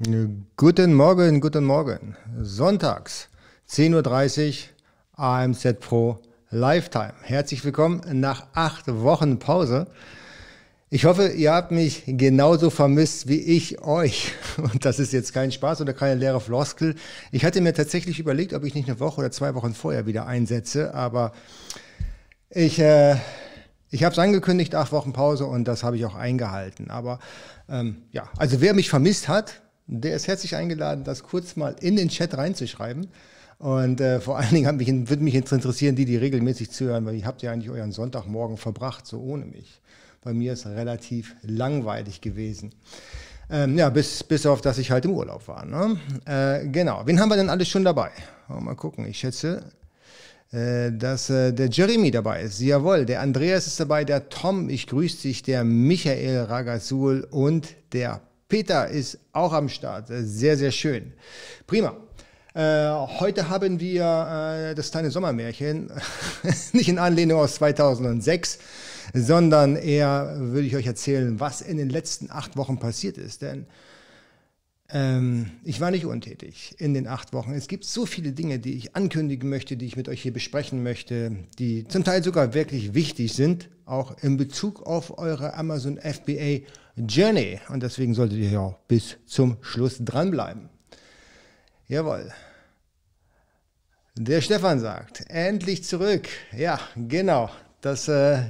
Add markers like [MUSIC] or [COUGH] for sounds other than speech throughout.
Guten Morgen, guten Morgen. Sonntags, 10.30 Uhr, AMZ Pro Lifetime. Herzlich willkommen nach acht Wochen Pause. Ich hoffe, ihr habt mich genauso vermisst wie ich euch. [LAUGHS] Und das ist jetzt kein Spaß oder keine leere Floskel. Ich hatte mir tatsächlich überlegt, ob ich nicht eine Woche oder zwei Wochen vorher wieder einsetze, aber ich, äh, ich habe es angekündigt, acht Wochen Pause und das habe ich auch eingehalten. Aber ähm, ja, also wer mich vermisst hat, der ist herzlich eingeladen, das kurz mal in den Chat reinzuschreiben. Und äh, vor allen Dingen mich, würde mich interessieren, die, die regelmäßig zuhören, weil ihr habt ja eigentlich euren Sonntagmorgen verbracht, so ohne mich. Bei mir ist es relativ langweilig gewesen. Ähm, ja, bis, bis auf, dass ich halt im Urlaub war. Ne? Äh, genau. Wen haben wir denn alles schon dabei? Mal gucken. Ich schätze, äh, dass äh, der Jeremy dabei ist. Jawohl, der Andreas ist dabei, der Tom, ich grüße dich, der Michael Ragasul und der Peter ist auch am Start. Sehr, sehr schön. Prima. Äh, heute haben wir äh, das kleine Sommermärchen, [LAUGHS] nicht in Anlehnung aus 2006, sondern eher würde ich euch erzählen, was in den letzten acht Wochen passiert ist. Denn ähm, ich war nicht untätig in den acht Wochen. Es gibt so viele Dinge, die ich ankündigen möchte, die ich mit euch hier besprechen möchte, die zum Teil sogar wirklich wichtig sind, auch in Bezug auf eure Amazon FBA Journey. Und deswegen solltet ihr ja bis zum Schluss dranbleiben. Jawohl. Der Stefan sagt, endlich zurück. Ja, genau. Das, äh,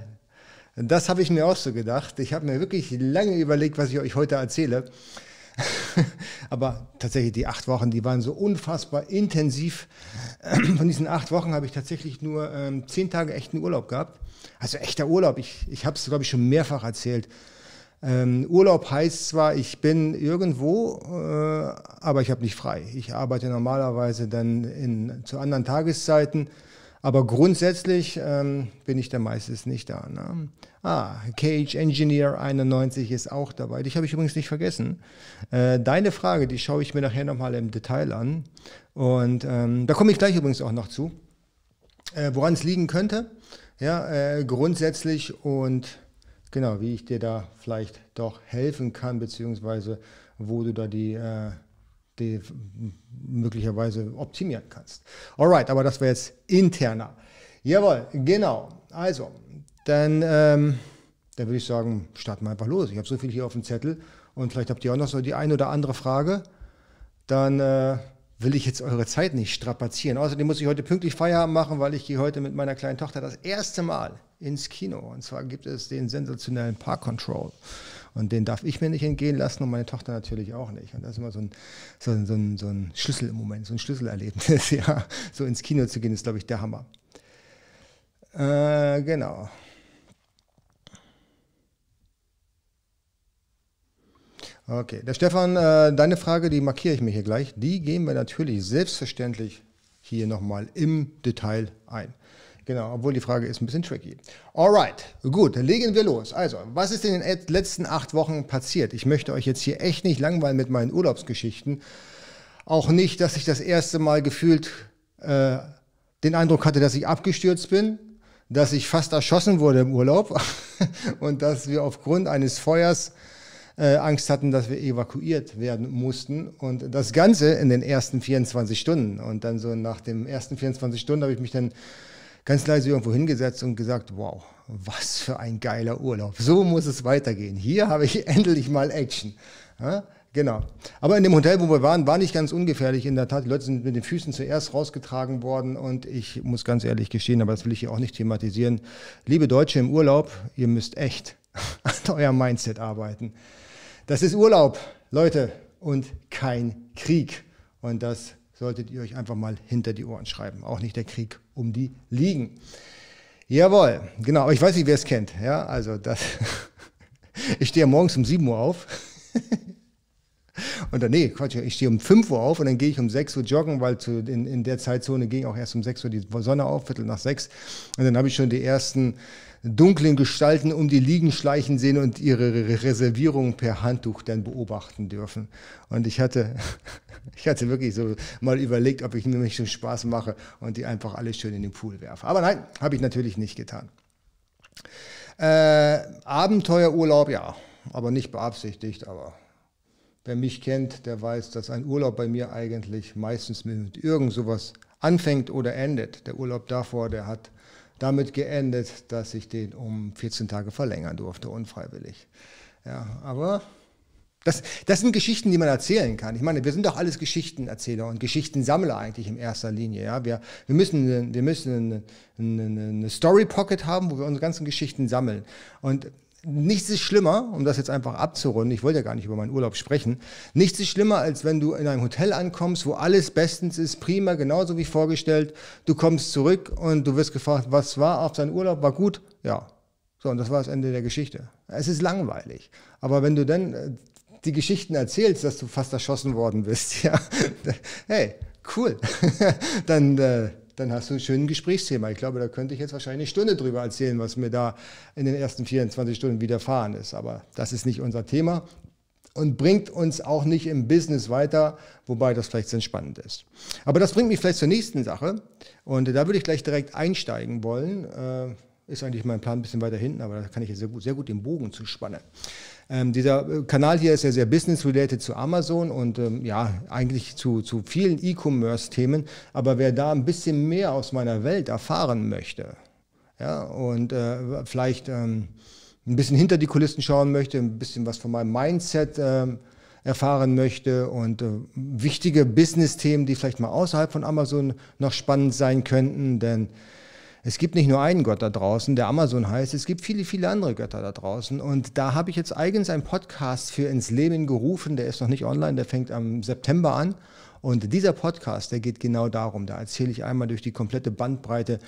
das habe ich mir auch so gedacht. Ich habe mir wirklich lange überlegt, was ich euch heute erzähle. [LAUGHS] Aber tatsächlich die acht Wochen, die waren so unfassbar intensiv. [CLEARS THROAT] Von diesen acht Wochen habe ich tatsächlich nur ähm, zehn Tage echten Urlaub gehabt. Also echter Urlaub. Ich, ich habe es, glaube ich, schon mehrfach erzählt. Ähm, Urlaub heißt zwar, ich bin irgendwo, äh, aber ich habe nicht frei. Ich arbeite normalerweise dann in, zu anderen Tageszeiten, aber grundsätzlich ähm, bin ich da meistens nicht da. Ne? Ah, Cage Engineer 91 ist auch dabei. Dich habe ich übrigens nicht vergessen. Äh, deine Frage, die schaue ich mir nachher nochmal im Detail an. Und ähm, da komme ich gleich übrigens auch noch zu, äh, woran es liegen könnte. Ja, äh, grundsätzlich und genau, wie ich dir da vielleicht doch helfen kann, beziehungsweise wo du da die, äh, die möglicherweise optimieren kannst. Alright, aber das wäre jetzt interner. Jawohl, genau. Also, dann, ähm, dann würde ich sagen, starten wir einfach los. Ich habe so viel hier auf dem Zettel und vielleicht habt ihr auch noch so die eine oder andere Frage. Dann äh, will ich jetzt eure Zeit nicht strapazieren. Außerdem muss ich heute pünktlich Feierabend machen, weil ich gehe heute mit meiner kleinen Tochter das erste Mal ins Kino. Und zwar gibt es den sensationellen Park Control. Und den darf ich mir nicht entgehen lassen und meine Tochter natürlich auch nicht. Und das ist immer so ein, so ein, so ein, so ein Schlüssel im Moment, so ein Schlüsselerlebnis. [LAUGHS] ja, so ins Kino zu gehen, ist, glaube ich, der Hammer. Äh, genau. Okay, der Stefan, äh, deine Frage, die markiere ich mir hier gleich. Die gehen wir natürlich selbstverständlich hier nochmal im Detail ein. Genau, obwohl die Frage ist ein bisschen tricky. Alright, gut, legen wir los. Also, was ist in den letzten acht Wochen passiert? Ich möchte euch jetzt hier echt nicht langweilen mit meinen Urlaubsgeschichten. Auch nicht, dass ich das erste Mal gefühlt äh, den Eindruck hatte, dass ich abgestürzt bin, dass ich fast erschossen wurde im Urlaub [LAUGHS] und dass wir aufgrund eines Feuers äh, Angst hatten, dass wir evakuiert werden mussten. Und das Ganze in den ersten 24 Stunden. Und dann so nach den ersten 24 Stunden habe ich mich dann ganz leise irgendwo hingesetzt und gesagt, wow, was für ein geiler Urlaub. So muss es weitergehen. Hier habe ich [LAUGHS] endlich mal Action. Ja, genau. Aber in dem Hotel, wo wir waren, war nicht ganz ungefährlich. In der Tat, die Leute sind mit den Füßen zuerst rausgetragen worden und ich muss ganz ehrlich gestehen, aber das will ich hier auch nicht thematisieren. Liebe Deutsche im Urlaub, ihr müsst echt [LAUGHS] an eurem Mindset arbeiten. Das ist Urlaub, Leute, und kein Krieg. Und das solltet ihr euch einfach mal hinter die Ohren schreiben. Auch nicht der Krieg um die Liegen. Jawohl, genau, aber ich weiß nicht, wer es kennt. Ja, also das. [LAUGHS] ich stehe morgens um 7 Uhr auf. [LAUGHS] Und dann, nee, Quatsch, ich stehe um 5 Uhr auf und dann gehe ich um 6 Uhr joggen, weil zu, in, in der Zeitzone ging auch erst um 6 Uhr die Sonne auf, Viertel nach 6. Und dann habe ich schon die ersten dunklen Gestalten um die Liegen schleichen sehen und ihre Reservierung per Handtuch dann beobachten dürfen. Und ich hatte, [LAUGHS] ich hatte wirklich so mal überlegt, ob ich mir nicht so Spaß mache und die einfach alle schön in den Pool werfe. Aber nein, habe ich natürlich nicht getan. Äh, Abenteuerurlaub, ja, aber nicht beabsichtigt, aber wer mich kennt, der weiß, dass ein Urlaub bei mir eigentlich meistens mit irgend sowas anfängt oder endet. Der Urlaub davor, der hat damit geendet, dass ich den um 14 Tage verlängern durfte, unfreiwillig. Ja, aber das, das sind Geschichten, die man erzählen kann. Ich meine, wir sind doch alles Geschichtenerzähler und Geschichtensammler eigentlich in erster Linie. Ja? Wir, wir müssen, wir müssen eine, eine, eine Story Pocket haben, wo wir unsere ganzen Geschichten sammeln. Und nichts ist schlimmer, um das jetzt einfach abzurunden, ich wollte ja gar nicht über meinen Urlaub sprechen, nichts ist schlimmer, als wenn du in einem Hotel ankommst, wo alles bestens ist, prima, genauso wie vorgestellt, du kommst zurück und du wirst gefragt, was war auf deinem Urlaub, war gut? Ja. So, und das war das Ende der Geschichte. Es ist langweilig. Aber wenn du dann äh, die Geschichten erzählst, dass du fast erschossen worden bist, [LAUGHS] ja, hey, cool, [LAUGHS] dann, äh, dann hast du ein schönes Gesprächsthema. Ich glaube, da könnte ich jetzt wahrscheinlich eine Stunde drüber erzählen, was mir da in den ersten 24 Stunden widerfahren ist. Aber das ist nicht unser Thema und bringt uns auch nicht im Business weiter, wobei das vielleicht sehr spannend ist. Aber das bringt mich vielleicht zur nächsten Sache und da würde ich gleich direkt einsteigen wollen. Äh, ist eigentlich mein Plan ein bisschen weiter hinten, aber da kann ich sehr gut, sehr gut den Bogen zuspannen. Ähm, dieser äh, Kanal hier ist ja sehr business-related zu Amazon und ähm, ja, eigentlich zu, zu vielen E-Commerce-Themen. Aber wer da ein bisschen mehr aus meiner Welt erfahren möchte, ja, und äh, vielleicht ähm, ein bisschen hinter die Kulissen schauen möchte, ein bisschen was von meinem Mindset ähm, erfahren möchte und äh, wichtige Business-Themen, die vielleicht mal außerhalb von Amazon noch spannend sein könnten, denn es gibt nicht nur einen Gott da draußen, der Amazon heißt, es gibt viele, viele andere Götter da draußen. Und da habe ich jetzt eigens einen Podcast für ins Leben gerufen, der ist noch nicht online, der fängt am September an. Und dieser Podcast, der geht genau darum. Da erzähle ich einmal durch die komplette Bandbreite,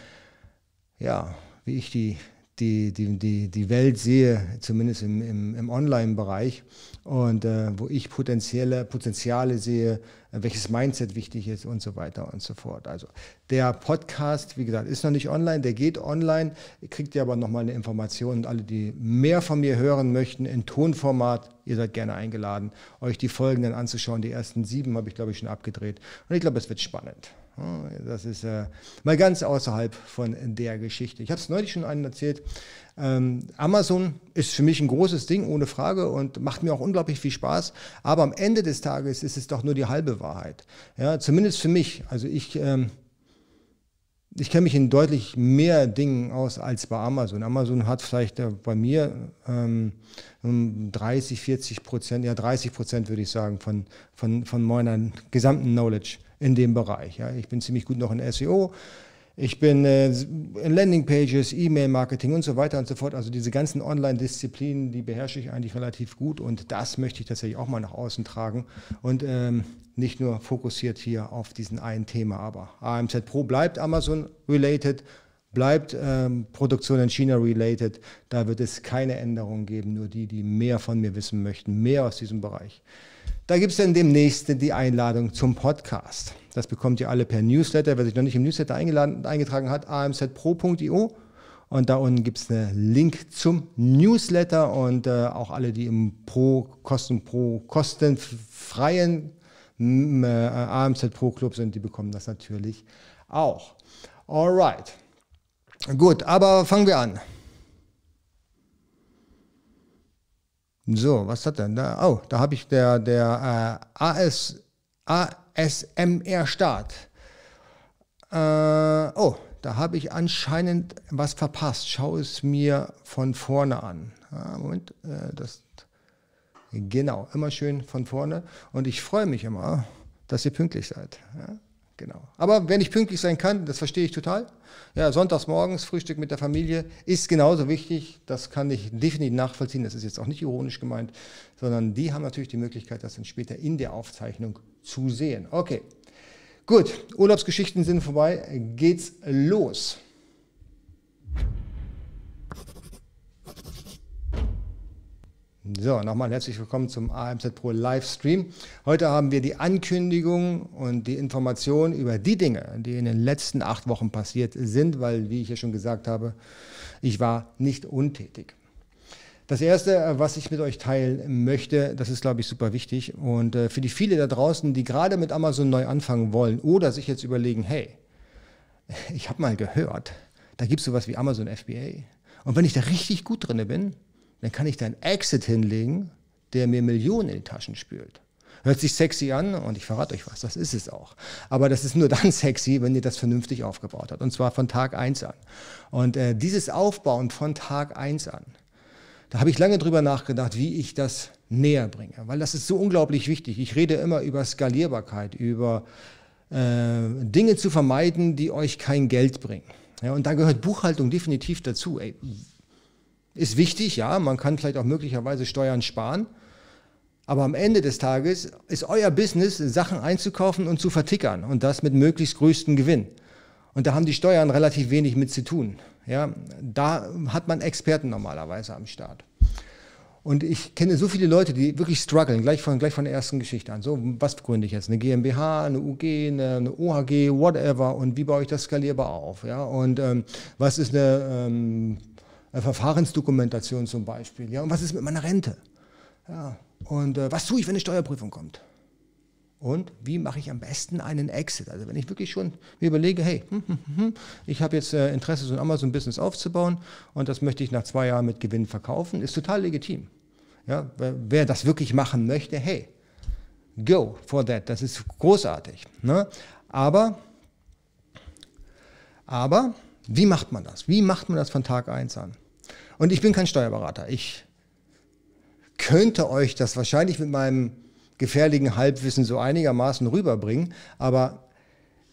ja, wie ich die die, die, die, die Welt sehe, zumindest im, im, im Online-Bereich, und äh, wo ich potenzielle Potenziale sehe, äh, welches Mindset wichtig ist und so weiter und so fort. Also der Podcast, wie gesagt, ist noch nicht online, der geht online, kriegt ihr aber nochmal eine Information und alle, die mehr von mir hören möchten in Tonformat, ihr seid gerne eingeladen, euch die Folgen dann anzuschauen. Die ersten sieben habe ich, glaube ich, schon abgedreht und ich glaube, es wird spannend. Das ist äh, mal ganz außerhalb von der Geschichte. Ich habe es neulich schon einen erzählt. Ähm, Amazon ist für mich ein großes Ding, ohne Frage, und macht mir auch unglaublich viel Spaß. Aber am Ende des Tages ist es doch nur die halbe Wahrheit. Ja, zumindest für mich. Also ich, ähm, ich kenne mich in deutlich mehr Dingen aus als bei Amazon. Amazon hat vielleicht äh, bei mir ähm, 30, 40 Prozent, ja 30 Prozent würde ich sagen, von, von, von meiner gesamten Knowledge in dem Bereich. Ja. Ich bin ziemlich gut noch in SEO. Ich bin äh, in Landingpages, E-Mail-Marketing und so weiter und so fort. Also diese ganzen Online-Disziplinen, die beherrsche ich eigentlich relativ gut und das möchte ich tatsächlich auch mal nach außen tragen und ähm, nicht nur fokussiert hier auf diesen einen Thema. Aber AMZ Pro bleibt Amazon-related, bleibt ähm, Produktion in China related. Da wird es keine Änderungen geben, nur die, die mehr von mir wissen möchten, mehr aus diesem Bereich. Da gibt es dann demnächst die Einladung zum Podcast. Das bekommt ihr alle per Newsletter. Wer sich noch nicht im Newsletter eingetragen hat, amzpro.io. Und da unten gibt es einen Link zum Newsletter und äh, auch alle, die im Pro, Kosten, Pro, kostenfreien äh, AMZ Pro Club sind, die bekommen das natürlich auch. Alright. Gut, aber fangen wir an. So, was hat denn da? Oh, da habe ich der, der äh, AS, ASMR Start. Äh, oh, da habe ich anscheinend was verpasst. Schau es mir von vorne an. Ah, Moment, äh, das. Genau, immer schön von vorne. Und ich freue mich immer, dass ihr pünktlich seid. Ja? Genau. Aber wenn ich pünktlich sein kann, das verstehe ich total. Ja, sonntags morgens, Frühstück mit der Familie ist genauso wichtig. Das kann ich definitiv nachvollziehen. Das ist jetzt auch nicht ironisch gemeint, sondern die haben natürlich die Möglichkeit, das dann später in der Aufzeichnung zu sehen. Okay. Gut, Urlaubsgeschichten sind vorbei. Geht's los. So, nochmal herzlich willkommen zum AMZ Pro Livestream. Heute haben wir die Ankündigung und die Information über die Dinge, die in den letzten acht Wochen passiert sind, weil, wie ich ja schon gesagt habe, ich war nicht untätig. Das Erste, was ich mit euch teilen möchte, das ist, glaube ich, super wichtig. Und äh, für die viele da draußen, die gerade mit Amazon neu anfangen wollen oder sich jetzt überlegen, hey, [LAUGHS] ich habe mal gehört, da gibt es sowas wie Amazon FBA. Und wenn ich da richtig gut drin bin, dann kann ich da einen Exit hinlegen, der mir Millionen in die Taschen spült. Hört sich sexy an und ich verrate euch was, das ist es auch. Aber das ist nur dann sexy, wenn ihr das vernünftig aufgebaut habt und zwar von Tag eins an. Und äh, dieses Aufbauen von Tag eins an, da habe ich lange drüber nachgedacht, wie ich das näher bringe, weil das ist so unglaublich wichtig. Ich rede immer über Skalierbarkeit, über äh, Dinge zu vermeiden, die euch kein Geld bringen. Ja, und da gehört Buchhaltung definitiv dazu. Ey, ist wichtig, ja, man kann vielleicht auch möglicherweise Steuern sparen. Aber am Ende des Tages ist euer Business, Sachen einzukaufen und zu vertickern und das mit möglichst größtem Gewinn. Und da haben die Steuern relativ wenig mit zu tun. Ja, da hat man Experten normalerweise am Start. Und ich kenne so viele Leute, die wirklich strugglen, gleich von, gleich von der ersten Geschichte an. So, was gründe ich jetzt? Eine GmbH, eine UG, eine, eine OHG, whatever. Und wie baue ich das skalierbar auf? Ja, und ähm, was ist eine, ähm, eine Verfahrensdokumentation zum Beispiel? Ja, und was ist mit meiner Rente? Ja, und äh, was tue ich, wenn eine Steuerprüfung kommt? Und wie mache ich am besten einen Exit? Also wenn ich wirklich schon mir überlege, hey, hm, hm, hm, ich habe jetzt äh, Interesse, so ein Amazon-Business aufzubauen und das möchte ich nach zwei Jahren mit Gewinn verkaufen, ist total legitim. Ja, wer, wer das wirklich machen möchte, hey, go for that, das ist großartig. Ne? Aber, aber, wie macht man das? Wie macht man das von Tag 1 an? Und ich bin kein Steuerberater. Ich könnte euch das wahrscheinlich mit meinem gefährlichen Halbwissen so einigermaßen rüberbringen, aber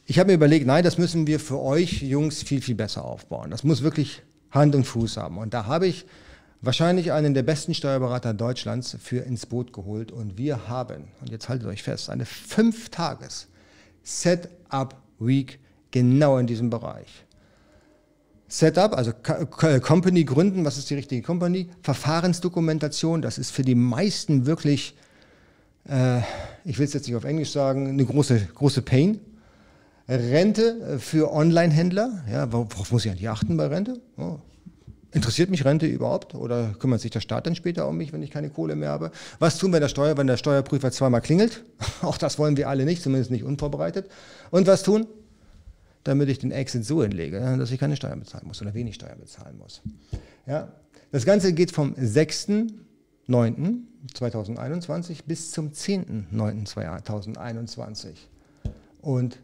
ich habe mir überlegt, nein, das müssen wir für euch Jungs viel, viel besser aufbauen. Das muss wirklich Hand und Fuß haben. Und da habe ich wahrscheinlich einen der besten Steuerberater Deutschlands für ins Boot geholt. Und wir haben, und jetzt haltet euch fest, eine Fünf-Tages-Setup-Week genau in diesem Bereich. Setup, also Company gründen, was ist die richtige Company? Verfahrensdokumentation, das ist für die meisten wirklich, äh, ich will es jetzt nicht auf Englisch sagen, eine große, große Pain. Rente für Online-Händler, ja, worauf muss ich eigentlich achten bei Rente? Oh. Interessiert mich Rente überhaupt oder kümmert sich der Staat dann später um mich, wenn ich keine Kohle mehr habe? Was tun wir der Steuer, wenn der Steuerprüfer zweimal klingelt? [LAUGHS] Auch das wollen wir alle nicht, zumindest nicht unvorbereitet. Und was tun? Damit ich den Exit so hinlege, dass ich keine Steuern bezahlen muss oder wenig Steuern bezahlen muss. Ja, das Ganze geht vom 6.9.2021 bis zum 10.9.2021. Und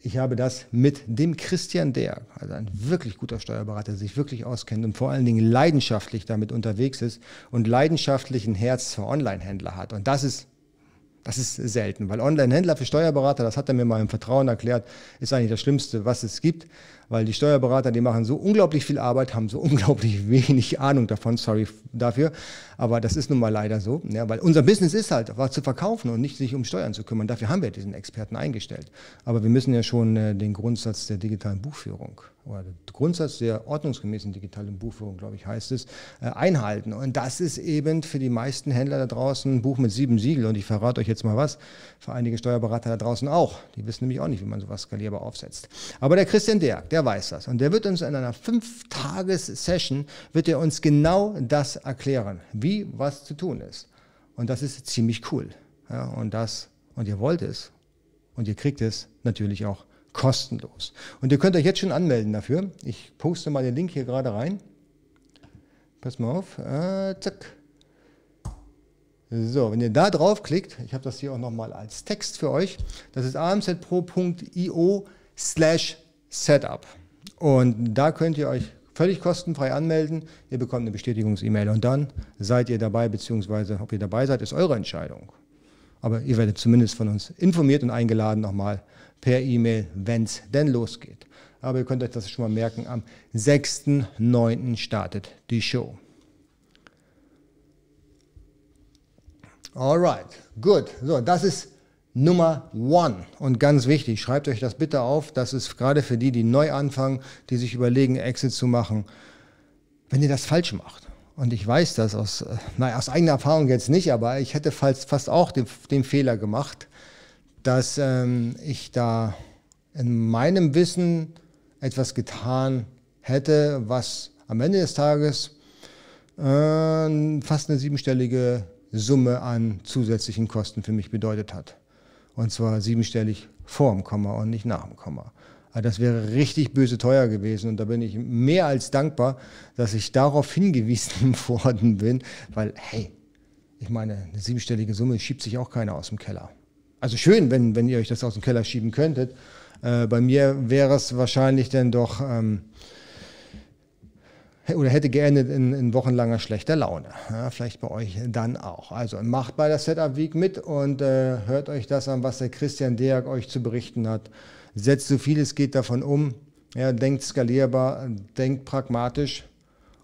ich habe das mit dem Christian Der, also ein wirklich guter Steuerberater, der sich wirklich auskennt und vor allen Dingen leidenschaftlich damit unterwegs ist und leidenschaftlich ein Herz für Online-Händler hat. Und das ist das ist selten, weil Online-Händler für Steuerberater, das hat er mir mal im Vertrauen erklärt, ist eigentlich das Schlimmste, was es gibt, weil die Steuerberater, die machen so unglaublich viel Arbeit, haben so [LAUGHS] unglaublich wenig Ahnung davon, sorry dafür, aber das ist nun mal leider so, ja, weil unser Business ist halt, was zu verkaufen und nicht sich um Steuern zu kümmern. Dafür haben wir diesen Experten eingestellt. Aber wir müssen ja schon äh, den Grundsatz der digitalen Buchführung oder der Grundsatz der ordnungsgemäßen digitalen Buchführung, glaube ich, heißt es, äh, einhalten. Und das ist eben für die meisten Händler da draußen ein Buch mit sieben Siegel. Und ich verrate euch jetzt mal was, für einige Steuerberater da draußen auch. Die wissen nämlich auch nicht, wie man sowas skalierbar aufsetzt. Aber der Christian Derk, der weiß das. Und der wird uns in einer Fünf-Tages-Session, wird er uns genau das erklären, wie was zu tun ist. Und das ist ziemlich cool. Ja, und das, und ihr wollt es. Und ihr kriegt es natürlich auch kostenlos. Und ihr könnt euch jetzt schon anmelden dafür. Ich poste mal den Link hier gerade rein. Pass mal auf. Äh, zack. So, wenn ihr da draufklickt, ich habe das hier auch nochmal als Text für euch, das ist amzpro.io slash setup. Und da könnt ihr euch völlig kostenfrei anmelden. Ihr bekommt eine Bestätigungs-E-Mail und dann seid ihr dabei, beziehungsweise ob ihr dabei seid, ist eure Entscheidung. Aber ihr werdet zumindest von uns informiert und eingeladen nochmal per E-Mail, wenn es denn losgeht. Aber ihr könnt euch das schon mal merken, am 6.9. startet die Show. Alright, gut. So, das ist Nummer one. Und ganz wichtig, schreibt euch das bitte auf. Das ist gerade für die, die neu anfangen, die sich überlegen, Exit zu machen. Wenn ihr das falsch macht, und ich weiß das aus, äh, naja, aus eigener Erfahrung jetzt nicht, aber ich hätte fast auch den, den Fehler gemacht, dass ähm, ich da in meinem Wissen etwas getan hätte, was am Ende des Tages äh, fast eine siebenstellige Summe an zusätzlichen Kosten für mich bedeutet hat. Und zwar siebenstellig vor dem Komma und nicht nach dem Komma. Also das wäre richtig böse teuer gewesen und da bin ich mehr als dankbar, dass ich darauf hingewiesen [LAUGHS] worden bin, weil hey, ich meine, eine siebenstellige Summe schiebt sich auch keiner aus dem Keller. Also schön, wenn, wenn ihr euch das aus dem Keller schieben könntet. Äh, bei mir wäre es wahrscheinlich dann doch ähm, oder hätte geendet in, in wochenlanger schlechter Laune. Ja, vielleicht bei euch dann auch. Also macht bei der Setup Week mit und äh, hört euch das an, was der Christian Deak euch zu berichten hat. Setzt so viel es geht davon um. Ja, denkt skalierbar, denkt pragmatisch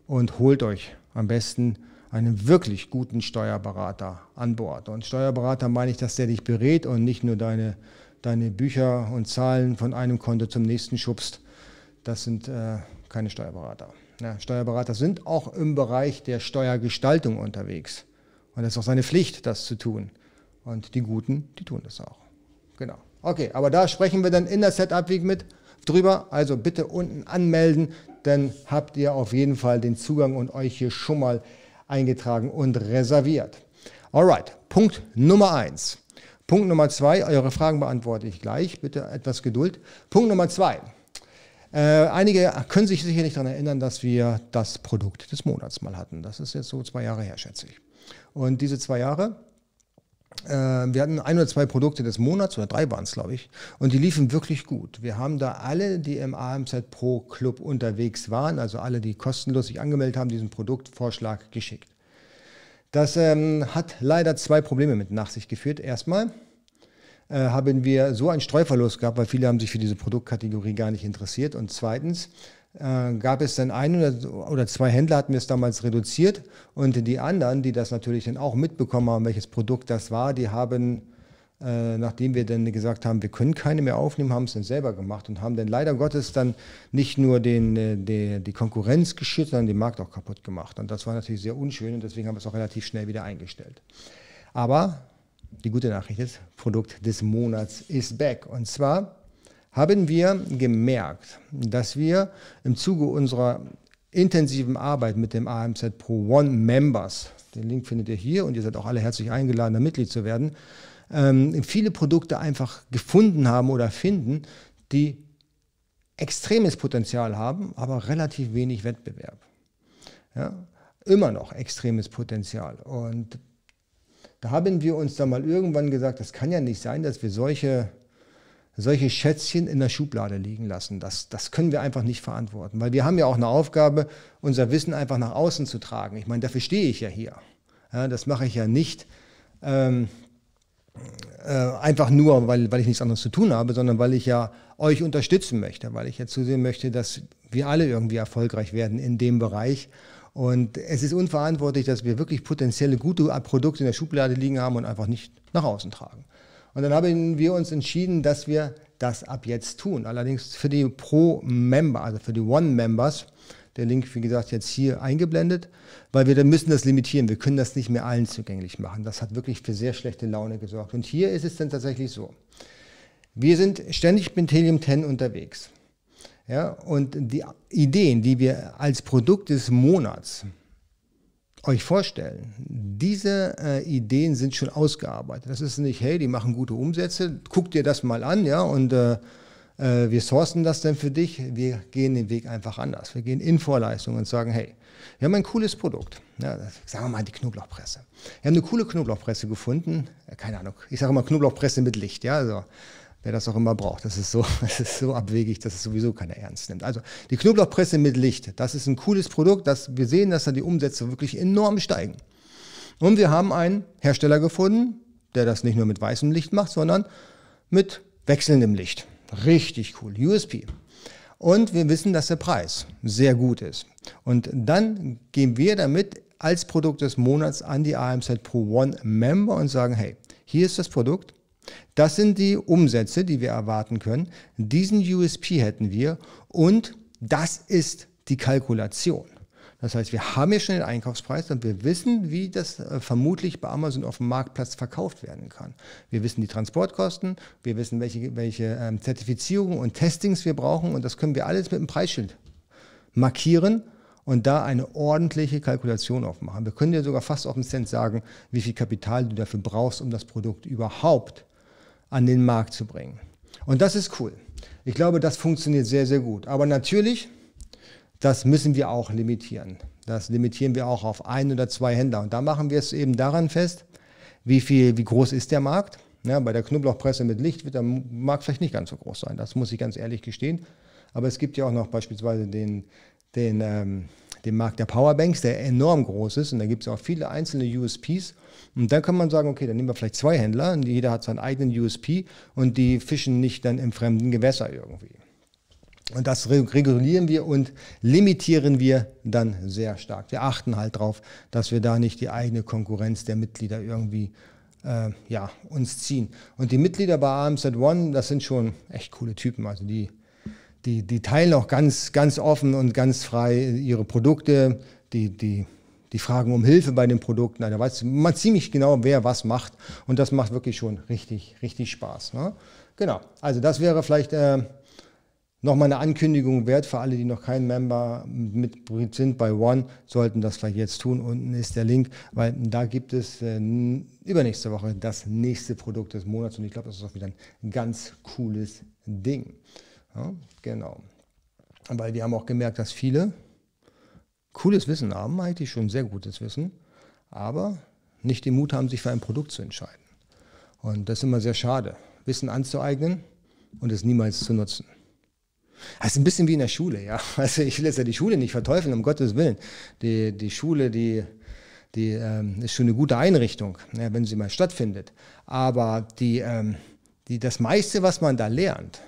und holt euch am besten einen wirklich guten Steuerberater an Bord. Und Steuerberater meine ich, dass der dich berät und nicht nur deine, deine Bücher und Zahlen von einem Konto zum nächsten schubst. Das sind äh, keine Steuerberater. Ja, Steuerberater sind auch im Bereich der Steuergestaltung unterwegs. Und es ist auch seine Pflicht, das zu tun. Und die Guten, die tun das auch. Genau. Okay, aber da sprechen wir dann in der Setup Week mit drüber. Also bitte unten anmelden, dann habt ihr auf jeden Fall den Zugang und euch hier schon mal eingetragen und reserviert. Alright, Punkt Nummer eins. Punkt Nummer zwei, eure Fragen beantworte ich gleich. Bitte etwas Geduld. Punkt Nummer zwei. Äh, einige können sich sicher nicht daran erinnern, dass wir das Produkt des Monats mal hatten. Das ist jetzt so zwei Jahre her, schätze ich. Und diese zwei Jahre, wir hatten ein oder zwei Produkte des Monats, oder drei waren es, glaube ich, und die liefen wirklich gut. Wir haben da alle, die im AMZ Pro Club unterwegs waren, also alle, die kostenlos sich angemeldet haben, diesen Produktvorschlag geschickt. Das ähm, hat leider zwei Probleme mit nach sich geführt. Erstmal, äh, haben wir so einen Streuverlust gehabt, weil viele haben sich für diese Produktkategorie gar nicht interessiert. Und zweitens äh, gab es dann ein oder, oder zwei Händler, hatten wir es damals reduziert. Und die anderen, die das natürlich dann auch mitbekommen haben, welches Produkt das war, die haben äh, nachdem wir dann gesagt haben, wir können keine mehr aufnehmen, haben es dann selber gemacht und haben dann leider Gottes dann nicht nur den, äh, die, die Konkurrenz geschützt, sondern den Markt auch kaputt gemacht. Und das war natürlich sehr unschön und deswegen haben wir es auch relativ schnell wieder eingestellt. Aber die gute Nachricht ist, Produkt des Monats ist back. Und zwar haben wir gemerkt, dass wir im Zuge unserer intensiven Arbeit mit dem AMZ Pro One Members, den Link findet ihr hier und ihr seid auch alle herzlich eingeladen, da Mitglied zu werden, ähm, viele Produkte einfach gefunden haben oder finden, die extremes Potenzial haben, aber relativ wenig Wettbewerb. Ja, immer noch extremes Potenzial. Und da haben wir uns dann mal irgendwann gesagt, das kann ja nicht sein, dass wir solche, solche Schätzchen in der Schublade liegen lassen. Das, das können wir einfach nicht verantworten, weil wir haben ja auch eine Aufgabe, unser Wissen einfach nach außen zu tragen. Ich meine, dafür stehe ich ja hier. Ja, das mache ich ja nicht ähm, äh, einfach nur, weil, weil ich nichts anderes zu tun habe, sondern weil ich ja euch unterstützen möchte, weil ich ja zusehen möchte, dass wir alle irgendwie erfolgreich werden in dem Bereich. Und es ist unverantwortlich, dass wir wirklich potenzielle gute Produkte in der Schublade liegen haben und einfach nicht nach außen tragen. Und dann haben wir uns entschieden, dass wir das ab jetzt tun. Allerdings für die Pro-Member, also für die One-Members, der Link, wie gesagt, jetzt hier eingeblendet, weil wir müssen das limitieren. Wir können das nicht mehr allen zugänglich machen. Das hat wirklich für sehr schlechte Laune gesorgt. Und hier ist es dann tatsächlich so. Wir sind ständig mit Helium 10 unterwegs. Ja, und die Ideen, die wir als Produkt des Monats euch vorstellen, diese äh, Ideen sind schon ausgearbeitet. Das ist nicht, hey, die machen gute Umsätze, guck dir das mal an, ja, und äh, äh, wir sourcen das dann für dich. Wir gehen den Weg einfach anders. Wir gehen in Vorleistung und sagen, hey, wir haben ein cooles Produkt. Ja, sagen wir mal die Knoblauchpresse. Wir haben eine coole Knoblauchpresse gefunden. Keine Ahnung, ich sage mal Knoblauchpresse mit Licht. Ja, also wer das auch immer braucht. Das ist so, [LAUGHS] das ist so abwegig, dass es sowieso keiner ernst nimmt. Also die Knoblauchpresse mit Licht, das ist ein cooles Produkt, das wir sehen, dass da die Umsätze wirklich enorm steigen. Und wir haben einen Hersteller gefunden, der das nicht nur mit weißem Licht macht, sondern mit wechselndem Licht. Richtig cool, USP. Und wir wissen, dass der Preis sehr gut ist. Und dann gehen wir damit als Produkt des Monats an die AMZ Pro One Member und sagen, hey, hier ist das Produkt, das sind die Umsätze, die wir erwarten können. Diesen USP hätten wir und das ist die Kalkulation. Das heißt, wir haben ja schon den Einkaufspreis und wir wissen, wie das äh, vermutlich bei Amazon auf dem Marktplatz verkauft werden kann. Wir wissen die Transportkosten, wir wissen, welche, welche ähm, Zertifizierungen und Testings wir brauchen und das können wir alles mit einem Preisschild markieren und da eine ordentliche Kalkulation aufmachen. Wir können dir sogar fast auf den Cent sagen, wie viel Kapital du dafür brauchst, um das Produkt überhaupt an den Markt zu bringen. Und das ist cool. Ich glaube, das funktioniert sehr, sehr gut. Aber natürlich das müssen wir auch limitieren. Das limitieren wir auch auf ein oder zwei Händler. Und da machen wir es eben daran fest, wie, viel, wie groß ist der Markt. Ja, bei der Knoblauchpresse mit Licht wird der Markt vielleicht nicht ganz so groß sein. Das muss ich ganz ehrlich gestehen. Aber es gibt ja auch noch beispielsweise den, den, ähm, den Markt der Powerbanks, der enorm groß ist. Und da gibt es auch viele einzelne USPs. Und dann kann man sagen, okay, dann nehmen wir vielleicht zwei Händler und jeder hat seinen eigenen USP und die fischen nicht dann im fremden Gewässer irgendwie. Und das regulieren wir und limitieren wir dann sehr stark. Wir achten halt darauf, dass wir da nicht die eigene Konkurrenz der Mitglieder irgendwie äh, ja, uns ziehen. Und die Mitglieder bei AMZ One, das sind schon echt coole Typen. Also die, die, die teilen auch ganz, ganz offen und ganz frei ihre Produkte. Die, die, die fragen um Hilfe bei den Produkten. Da weiß man ziemlich genau, wer was macht. Und das macht wirklich schon richtig, richtig Spaß. Ne? Genau. Also das wäre vielleicht... Äh, Nochmal eine Ankündigung wert für alle, die noch kein Member mit sind bei One, sollten das vielleicht jetzt tun. Unten ist der Link, weil da gibt es äh, übernächste Woche das nächste Produkt des Monats und ich glaube, das ist auch wieder ein ganz cooles Ding. Ja, genau. Weil wir haben auch gemerkt, dass viele cooles Wissen haben, eigentlich schon sehr gutes Wissen, aber nicht den Mut haben, sich für ein Produkt zu entscheiden. Und das ist immer sehr schade, Wissen anzueignen und es niemals zu nutzen. Das ist ein bisschen wie in der Schule, ja. [LAUGHS] Also ich will jetzt ja die Schule nicht verteufeln, um Gottes Willen. Die, die Schule, die, die ähm, ist schon eine gute Einrichtung, ja, wenn sie mal stattfindet. Aber die, ähm, die, das meiste, was man da lernt,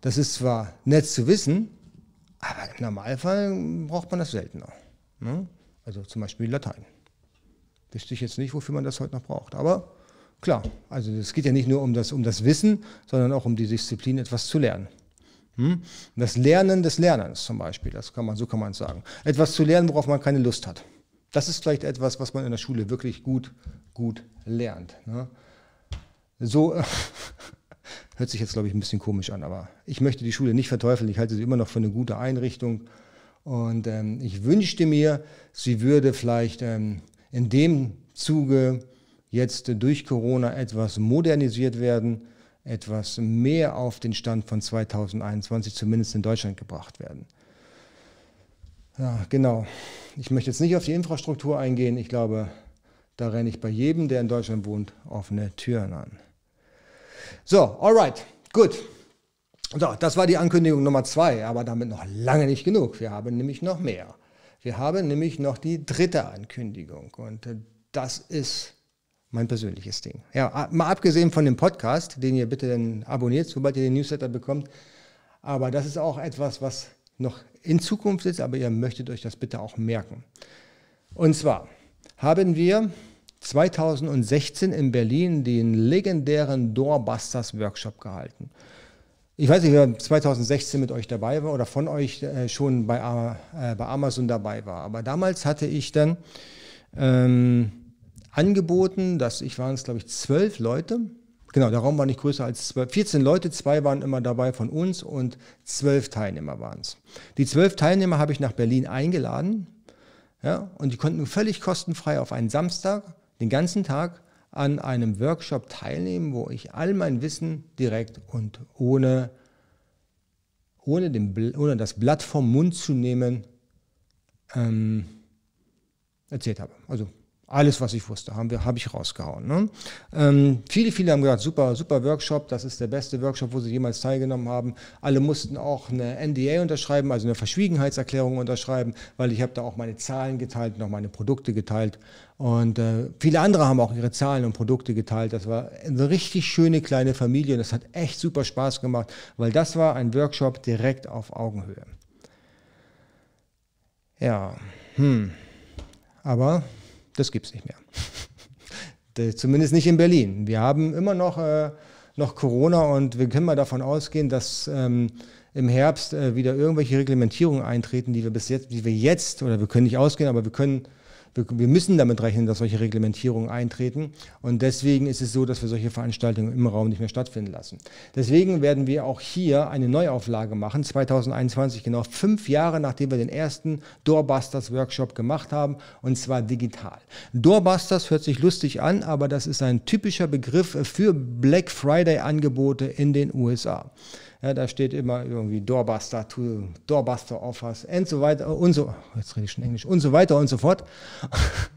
das ist zwar nett zu wissen, aber im Normalfall braucht man das seltener. Ne? Also zum Beispiel Latein. Wüsste ich jetzt nicht, wofür man das heute noch braucht. Aber klar, also es geht ja nicht nur um das, um das Wissen, sondern auch um die Disziplin, etwas zu lernen. Hm? Das Lernen des Lernens zum Beispiel, das kann man, so kann man es sagen. Etwas zu lernen, worauf man keine Lust hat. Das ist vielleicht etwas, was man in der Schule wirklich gut, gut lernt. Ne? So [LAUGHS] hört sich jetzt, glaube ich, ein bisschen komisch an, aber ich möchte die Schule nicht verteufeln. Ich halte sie immer noch für eine gute Einrichtung. Und ähm, ich wünschte mir, sie würde vielleicht ähm, in dem Zuge jetzt durch Corona etwas modernisiert werden etwas mehr auf den Stand von 2021, zumindest in Deutschland, gebracht werden. Ja, genau. Ich möchte jetzt nicht auf die Infrastruktur eingehen. Ich glaube, da renne ich bei jedem, der in Deutschland wohnt, offene Türen an. So, alright, gut. So, das war die Ankündigung Nummer zwei, aber damit noch lange nicht genug. Wir haben nämlich noch mehr. Wir haben nämlich noch die dritte Ankündigung und äh, das ist mein persönliches Ding. Ja, mal abgesehen von dem Podcast, den ihr bitte dann abonniert, sobald ihr den Newsletter bekommt. Aber das ist auch etwas, was noch in Zukunft ist, aber ihr möchtet euch das bitte auch merken. Und zwar haben wir 2016 in Berlin den legendären Doorbusters Workshop gehalten. Ich weiß nicht, wer 2016 mit euch dabei war oder von euch äh, schon bei, äh, bei Amazon dabei war. Aber damals hatte ich dann ähm, angeboten, dass ich waren es, glaube ich, zwölf Leute. Genau, der Raum war nicht größer als zwölf. 14 Leute, zwei waren immer dabei von uns und zwölf Teilnehmer waren es. Die zwölf Teilnehmer habe ich nach Berlin eingeladen. Ja, und die konnten völlig kostenfrei auf einen Samstag, den ganzen Tag, an einem Workshop teilnehmen, wo ich all mein Wissen direkt und ohne, ohne, den, ohne das Blatt vom Mund zu nehmen ähm, erzählt habe. Also alles, was ich wusste, habe ich rausgehauen. Ne? Ähm, viele, viele haben gesagt, super, super Workshop, das ist der beste Workshop, wo sie jemals teilgenommen haben. Alle mussten auch eine NDA unterschreiben, also eine Verschwiegenheitserklärung unterschreiben, weil ich habe da auch meine Zahlen geteilt, noch meine Produkte geteilt. Und äh, viele andere haben auch ihre Zahlen und Produkte geteilt. Das war eine richtig schöne kleine Familie und das hat echt super Spaß gemacht, weil das war ein Workshop direkt auf Augenhöhe. Ja, hm. Aber das gibt es nicht mehr. [LAUGHS] Zumindest nicht in Berlin. Wir haben immer noch, äh, noch Corona und wir können mal davon ausgehen, dass ähm, im Herbst äh, wieder irgendwelche Reglementierungen eintreten, die wir bis jetzt, die wir jetzt, oder wir können nicht ausgehen, aber wir können wir, müssen damit rechnen, dass solche Reglementierungen eintreten. Und deswegen ist es so, dass wir solche Veranstaltungen im Raum nicht mehr stattfinden lassen. Deswegen werden wir auch hier eine Neuauflage machen, 2021, genau fünf Jahre nachdem wir den ersten Doorbusters Workshop gemacht haben, und zwar digital. Doorbusters hört sich lustig an, aber das ist ein typischer Begriff für Black Friday Angebote in den USA. Ja, da steht immer irgendwie Doorbuster, Doorbuster Offers und so weiter und so, jetzt rede ich schon Englisch, und so weiter und so fort. [LAUGHS]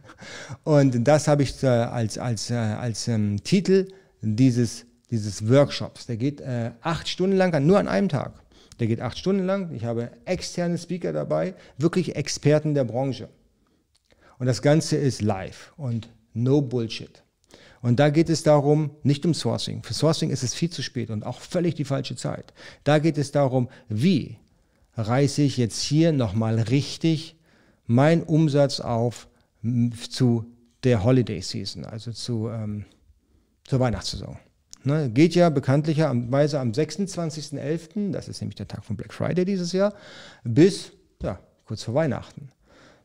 Und das habe ich äh, als, als, äh, als ähm, Titel dieses, dieses Workshops. Der geht äh, acht Stunden lang, nur an einem Tag. Der geht acht Stunden lang. Ich habe externe Speaker dabei, wirklich Experten der Branche. Und das Ganze ist live und no Bullshit. Und da geht es darum, nicht um Sourcing. Für Sourcing ist es viel zu spät und auch völlig die falsche Zeit. Da geht es darum, wie reiße ich jetzt hier nochmal richtig meinen Umsatz auf zu der Holiday Season, also zu, ähm, zur Weihnachtssaison. Ne, geht ja bekanntlicherweise am 26.11., das ist nämlich der Tag von Black Friday dieses Jahr, bis ja, kurz vor Weihnachten.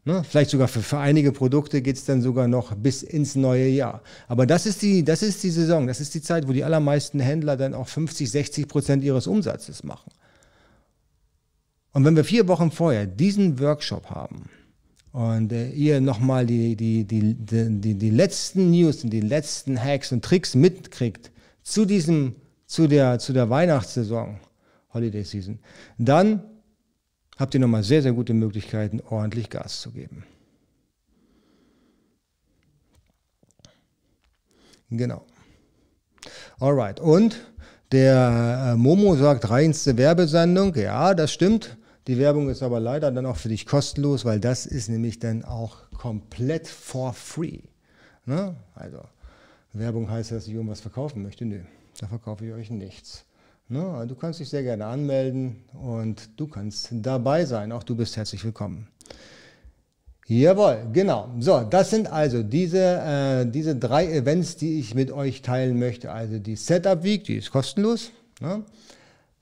Ne, vielleicht sogar für, für einige Produkte geht es dann sogar noch bis ins neue Jahr. Aber das ist, die, das ist die Saison, das ist die Zeit, wo die allermeisten Händler dann auch 50, 60 Prozent ihres Umsatzes machen. Und wenn wir vier Wochen vorher diesen Workshop haben, und äh, ihr nochmal die, die, die, die, die letzten News und die letzten Hacks und Tricks mitkriegt zu diesem, zu der, zu der Weihnachtssaison, Holiday Season, dann habt ihr nochmal sehr, sehr gute Möglichkeiten, ordentlich Gas zu geben. Genau. Alright. Und der äh, Momo sagt, reinste Werbesendung. Ja, das stimmt. Die Werbung ist aber leider dann auch für dich kostenlos, weil das ist nämlich dann auch komplett for free. Ne? Also Werbung heißt, dass ich irgendwas verkaufen möchte. Nö, da verkaufe ich euch nichts. Ne? Du kannst dich sehr gerne anmelden und du kannst dabei sein. Auch du bist herzlich willkommen. Jawohl, genau. So, das sind also diese, äh, diese drei Events, die ich mit euch teilen möchte. Also die Setup Week, die ist kostenlos. Ne?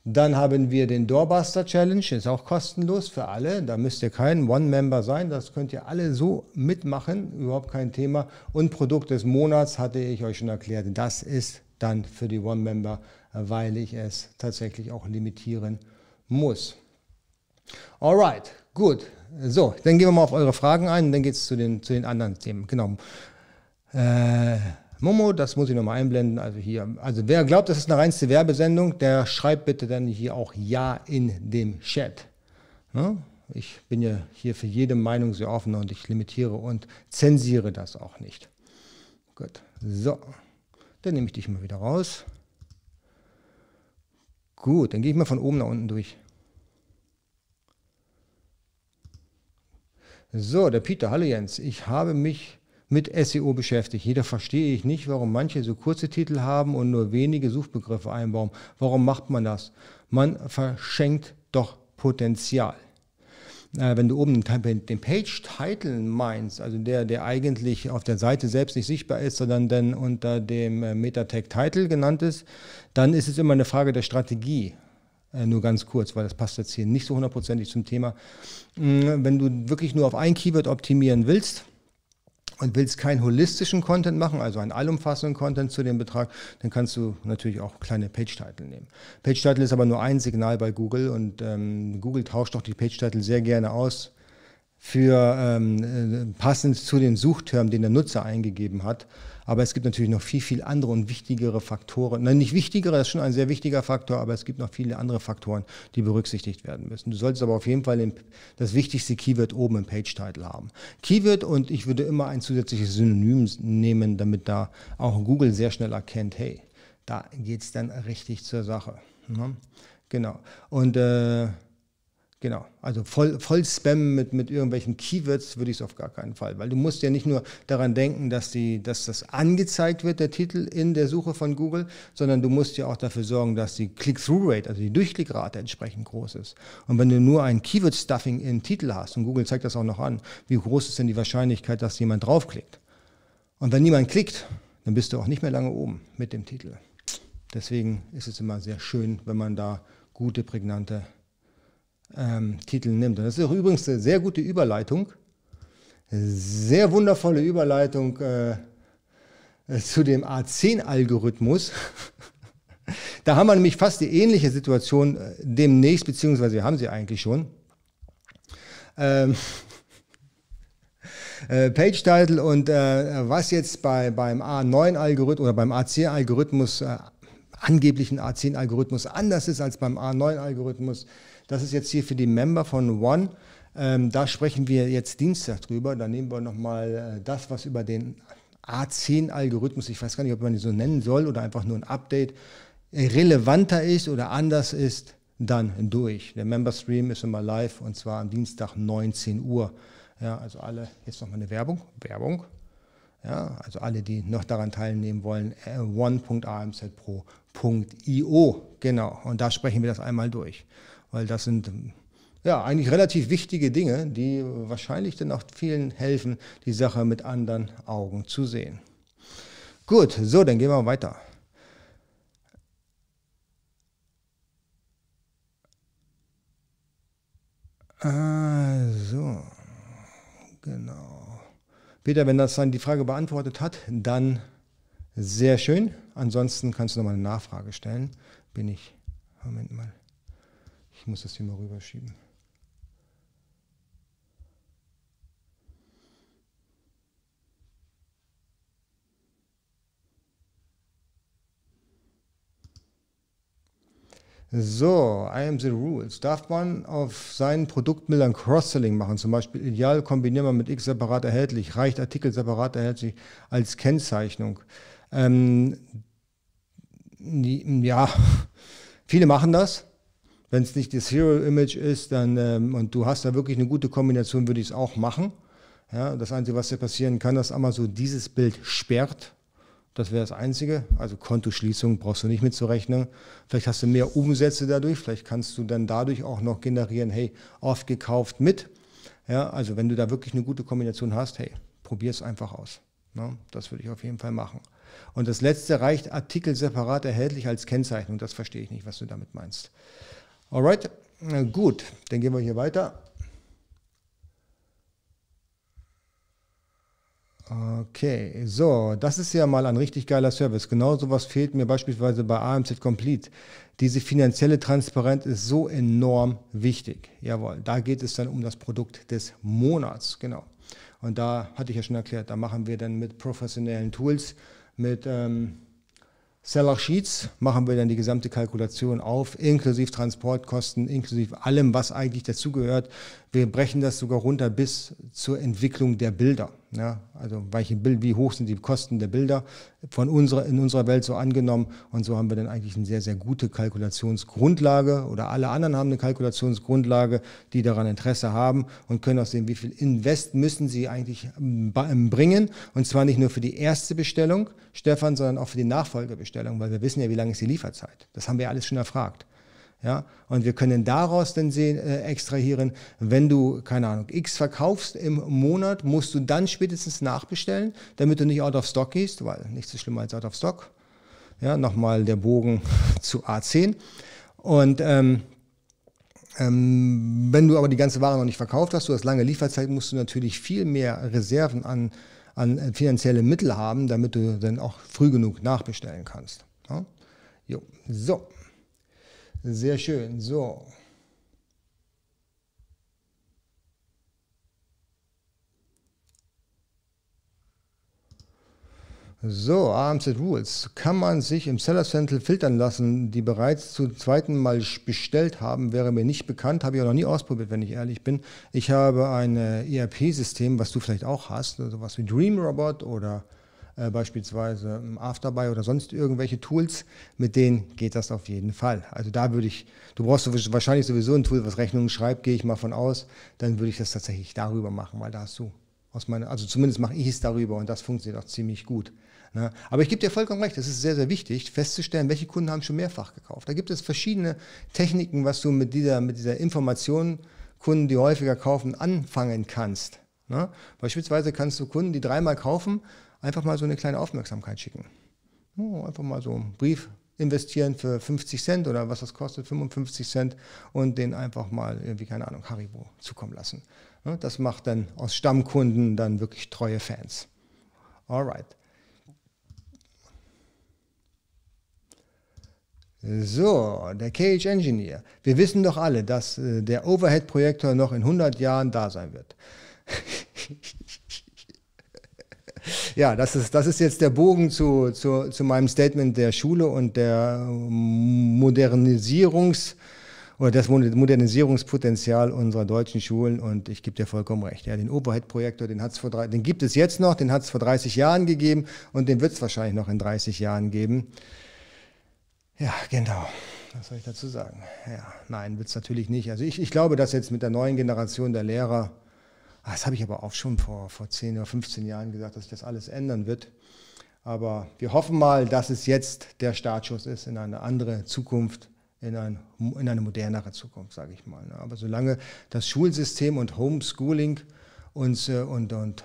Dann haben wir den Doorbuster Challenge, ist auch kostenlos für alle. Da müsst ihr kein One-Member sein, das könnt ihr alle so mitmachen, überhaupt kein Thema. Und Produkt des Monats hatte ich euch schon erklärt, das ist dann für die One-Member, weil ich es tatsächlich auch limitieren muss. Alright, gut. So, dann gehen wir mal auf eure Fragen ein und dann geht es zu den, zu den anderen Themen. Genau. Äh, Momo, das muss ich nochmal einblenden. Also hier, also wer glaubt, das ist eine reinste Werbesendung, der schreibt bitte dann hier auch Ja in dem Chat. Ne? Ich bin ja hier für jede Meinung sehr offen und ich limitiere und zensiere das auch nicht. Gut, so. Dann nehme ich dich mal wieder raus. Gut, dann gehe ich mal von oben nach unten durch. So, der Peter, hallo Jens. Ich habe mich mit SEO beschäftigt. Jeder verstehe ich nicht, warum manche so kurze Titel haben und nur wenige Suchbegriffe einbauen. Warum macht man das? Man verschenkt doch Potenzial. Äh, wenn du oben den Page-Title meinst, also der, der eigentlich auf der Seite selbst nicht sichtbar ist, sondern dann unter dem äh, Meta-Tag-Title genannt ist, dann ist es immer eine Frage der Strategie. Äh, nur ganz kurz, weil das passt jetzt hier nicht so hundertprozentig zum Thema. Mm, wenn du wirklich nur auf ein Keyword optimieren willst, und willst keinen holistischen Content machen, also einen allumfassenden Content zu dem Betrag, dann kannst du natürlich auch kleine Page-Title nehmen. Page-Title ist aber nur ein Signal bei Google und ähm, Google tauscht doch die Page-Title sehr gerne aus für ähm, äh, passend zu den Suchtermen, den der Nutzer eingegeben hat. Aber es gibt natürlich noch viel, viel andere und wichtigere Faktoren. Nein, nicht wichtigere, das ist schon ein sehr wichtiger Faktor, aber es gibt noch viele andere Faktoren, die berücksichtigt werden müssen. Du solltest aber auf jeden Fall das wichtigste Keyword oben im Page-Title haben. Keyword und ich würde immer ein zusätzliches Synonym nehmen, damit da auch Google sehr schnell erkennt, hey, da geht es dann richtig zur Sache. Ne? Genau. Und äh, Genau, also voll, voll Spam mit, mit irgendwelchen Keywords würde ich es auf gar keinen Fall, weil du musst ja nicht nur daran denken, dass, die, dass das angezeigt wird, der Titel in der Suche von Google, sondern du musst ja auch dafür sorgen, dass die Click-Through-Rate, also die Durchklickrate entsprechend groß ist. Und wenn du nur ein Keyword-Stuffing im Titel hast, und Google zeigt das auch noch an, wie groß ist denn die Wahrscheinlichkeit, dass jemand draufklickt? Und wenn niemand klickt, dann bist du auch nicht mehr lange oben mit dem Titel. Deswegen ist es immer sehr schön, wenn man da gute, prägnante ähm, Titel nimmt. Und das ist übrigens eine sehr gute Überleitung, sehr wundervolle Überleitung äh, zu dem A10-Algorithmus. [LAUGHS] da haben wir nämlich fast die ähnliche Situation äh, demnächst, beziehungsweise haben sie eigentlich schon. Ähm, [LAUGHS] äh, Page Title und äh, was jetzt bei, beim A9-Algorithmus oder beim A10-Algorithmus äh, angeblichen A10-Algorithmus anders ist als beim A9-Algorithmus. Das ist jetzt hier für die Member von One. Ähm, da sprechen wir jetzt Dienstag drüber. Da nehmen wir nochmal äh, das, was über den A10-Algorithmus, ich weiß gar nicht, ob man ihn so nennen soll oder einfach nur ein Update, relevanter ist oder anders ist, dann durch. Der Member Stream ist immer live und zwar am Dienstag 19 Uhr. Ja, also alle, jetzt nochmal eine Werbung, Werbung. Ja, also alle, die noch daran teilnehmen wollen, äh, one.amzpro.io, genau. Und da sprechen wir das einmal durch, weil das sind ja eigentlich relativ wichtige Dinge, die wahrscheinlich dann auch vielen helfen, die Sache mit anderen Augen zu sehen. Gut, so, dann gehen wir weiter. Also, genau. Peter, wenn das dann die Frage beantwortet hat, dann sehr schön. Ansonsten kannst du nochmal eine Nachfrage stellen. Bin ich. Moment mal. Ich muss das hier mal rüberschieben. So, I am the rules. Darf man auf seinen Produktbildern Cross-Selling machen? Zum Beispiel ideal kombinieren wir mit X separat erhältlich, reicht Artikel separat erhältlich als Kennzeichnung. Ähm, ja, [LAUGHS] viele machen das. Wenn es nicht das Hero-Image ist dann, ähm, und du hast da wirklich eine gute Kombination, würde ich es auch machen. Ja, das Einzige, was dir passieren kann, dass Amazon dieses Bild sperrt das wäre das Einzige. Also Kontoschließung brauchst du nicht mitzurechnen. Vielleicht hast du mehr Umsätze dadurch. Vielleicht kannst du dann dadurch auch noch generieren, hey, oft gekauft mit. Ja, also wenn du da wirklich eine gute Kombination hast, hey, probier es einfach aus. Ne? Das würde ich auf jeden Fall machen. Und das letzte reicht Artikel separat erhältlich als Kennzeichnung. Das verstehe ich nicht, was du damit meinst. Alright, gut, dann gehen wir hier weiter. Okay, so, das ist ja mal ein richtig geiler Service. Genau sowas fehlt mir beispielsweise bei AMZ Complete. Diese finanzielle Transparenz ist so enorm wichtig. Jawohl, da geht es dann um das Produkt des Monats, genau. Und da hatte ich ja schon erklärt, da machen wir dann mit professionellen Tools, mit ähm, Seller Sheets machen wir dann die gesamte Kalkulation auf, inklusive Transportkosten, inklusive allem, was eigentlich dazugehört. Wir brechen das sogar runter bis zur Entwicklung der Bilder. Ja, also welche Bild, wie hoch sind die Kosten der Bilder von unserer, in unserer Welt so angenommen. Und so haben wir dann eigentlich eine sehr, sehr gute Kalkulationsgrundlage oder alle anderen haben eine Kalkulationsgrundlage, die daran Interesse haben und können auch sehen, wie viel Invest müssen sie eigentlich bringen. Und zwar nicht nur für die erste Bestellung, Stefan, sondern auch für die Nachfolgebestellung, weil wir wissen ja, wie lange ist die Lieferzeit. Das haben wir alles schon erfragt. Ja, und wir können daraus dann sehen, äh, extrahieren, wenn du, keine Ahnung, X verkaufst im Monat, musst du dann spätestens nachbestellen, damit du nicht out of stock gehst, weil nichts so schlimmer als out of stock. Ja, nochmal der Bogen [LAUGHS] zu A10. Und ähm, ähm, wenn du aber die ganze Ware noch nicht verkauft hast, du hast lange Lieferzeit, musst du natürlich viel mehr Reserven an, an finanzielle Mittel haben, damit du dann auch früh genug nachbestellen kannst. Ja? Jo. So. Sehr schön. So. So, AMZ Rules. Kann man sich im Seller Central filtern lassen, die bereits zum zweiten Mal bestellt haben, wäre mir nicht bekannt, habe ich auch noch nie ausprobiert, wenn ich ehrlich bin. Ich habe ein ERP-System, was du vielleicht auch hast, sowas wie Dream Robot oder äh, beispielsweise Afterbuy oder sonst irgendwelche Tools, mit denen geht das auf jeden Fall. Also da würde ich, du brauchst wahrscheinlich sowieso ein Tool, was Rechnungen schreibt, gehe ich mal von aus, dann würde ich das tatsächlich darüber machen, weil da hast du aus meiner, also zumindest mache ich es darüber und das funktioniert auch ziemlich gut. Ne? Aber ich gebe dir vollkommen recht, es ist sehr, sehr wichtig, festzustellen, welche Kunden haben schon mehrfach gekauft. Da gibt es verschiedene Techniken, was du mit dieser, mit dieser Information Kunden, die häufiger kaufen, anfangen kannst. Ne? Beispielsweise kannst du Kunden, die dreimal kaufen, einfach mal so eine kleine Aufmerksamkeit schicken. Oh, einfach mal so einen Brief investieren für 50 Cent oder was das kostet, 55 Cent und den einfach mal irgendwie, keine Ahnung, Haribo zukommen lassen. Das macht dann aus Stammkunden dann wirklich treue Fans. Alright. So, der Cage Engineer. Wir wissen doch alle, dass äh, der Overhead-Projektor noch in 100 Jahren da sein wird. [LAUGHS] ja, das ist, das ist jetzt der Bogen zu, zu, zu meinem Statement der Schule und der Modernisierungs- oder das Modernisierungspotenzial unserer deutschen Schulen und ich gebe dir vollkommen recht. Ja, den Overhead-Projektor, den, den gibt es jetzt noch, den hat es vor 30 Jahren gegeben und den wird es wahrscheinlich noch in 30 Jahren geben. Ja, genau. Was soll ich dazu sagen? Ja, nein, wird es natürlich nicht. Also ich, ich glaube, dass jetzt mit der neuen Generation der Lehrer, das habe ich aber auch schon vor, vor 10 oder 15 Jahren gesagt, dass sich das alles ändern wird. Aber wir hoffen mal, dass es jetzt der Startschuss ist in eine andere Zukunft, in, ein, in eine modernere Zukunft, sage ich mal. Ne? Aber solange das Schulsystem und Homeschooling uns äh, und, und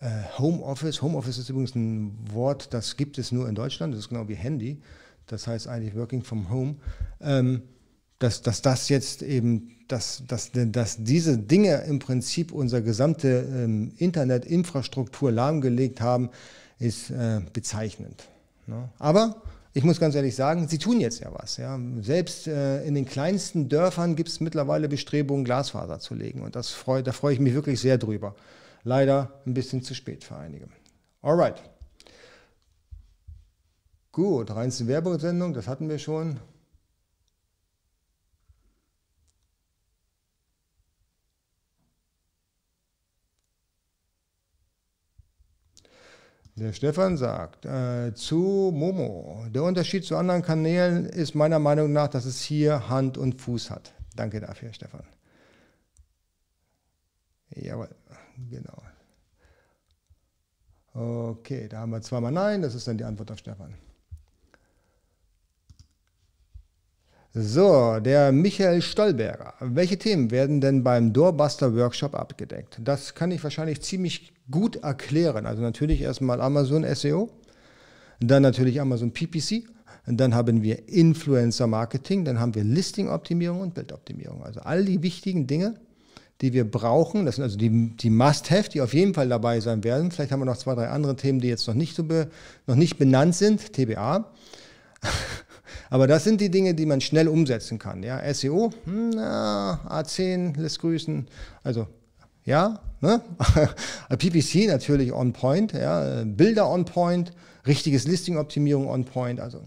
äh, Homeoffice, Homeoffice ist übrigens ein Wort, das gibt es nur in Deutschland, das ist genau wie Handy das heißt eigentlich Working from Home, ähm, dass, dass das jetzt eben, dass, dass, dass diese Dinge im Prinzip unsere gesamte ähm, Internetinfrastruktur lahmgelegt haben, ist äh, bezeichnend. Ne? Aber ich muss ganz ehrlich sagen, sie tun jetzt ja was. Ja. Selbst äh, in den kleinsten Dörfern gibt es mittlerweile Bestrebungen, Glasfaser zu legen. Und das freu, da freue ich mich wirklich sehr drüber. Leider ein bisschen zu spät für einige. Alright. Gut, reinste Werbesendung, das hatten wir schon. Der Stefan sagt äh, zu Momo, der Unterschied zu anderen Kanälen ist meiner Meinung nach, dass es hier Hand und Fuß hat. Danke dafür, Stefan. Jawohl, genau. Okay, da haben wir zweimal Nein, das ist dann die Antwort auf Stefan. So, der Michael Stolberger. Welche Themen werden denn beim Doorbuster Workshop abgedeckt? Das kann ich wahrscheinlich ziemlich gut erklären. Also natürlich erstmal Amazon SEO, dann natürlich Amazon PPC, dann haben wir Influencer Marketing, dann haben wir Listing Optimierung und Bildoptimierung. Also all die wichtigen Dinge, die wir brauchen, das sind also die, die Must-Have, die auf jeden Fall dabei sein werden. Vielleicht haben wir noch zwei, drei andere Themen, die jetzt noch nicht, so be, noch nicht benannt sind, TBA. Aber das sind die Dinge, die man schnell umsetzen kann. Ja, SEO, hm, na, A10 lässt grüßen. Also ja, ne? [LAUGHS] PPC natürlich on point, ja, Bilder on point, richtiges Listing-Optimierung on point. Also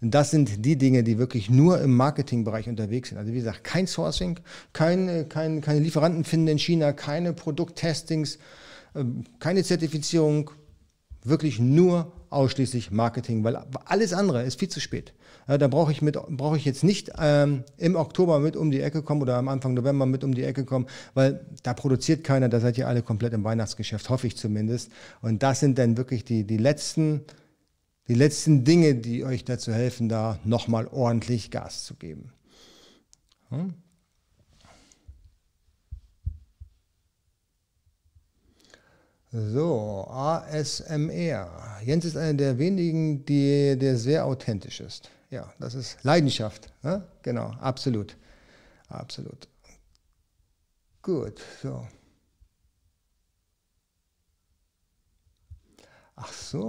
das sind die Dinge, die wirklich nur im Marketingbereich unterwegs sind. Also wie gesagt, kein Sourcing, kein, kein, keine Lieferanten finden in China, keine Produkttestings, ähm, keine Zertifizierung, wirklich nur ausschließlich Marketing, weil alles andere ist viel zu spät. Da brauche ich, brauch ich jetzt nicht ähm, im Oktober mit um die Ecke kommen oder am Anfang November mit um die Ecke kommen, weil da produziert keiner, da seid ihr alle komplett im Weihnachtsgeschäft, hoffe ich zumindest. Und das sind dann wirklich die, die, letzten, die letzten Dinge, die euch dazu helfen, da nochmal ordentlich Gas zu geben. Hm? So, ASMR. Jens ist einer der wenigen, die, der sehr authentisch ist. Ja, das ist Leidenschaft. Ne? Genau, absolut. Absolut. Gut, so. Ach so,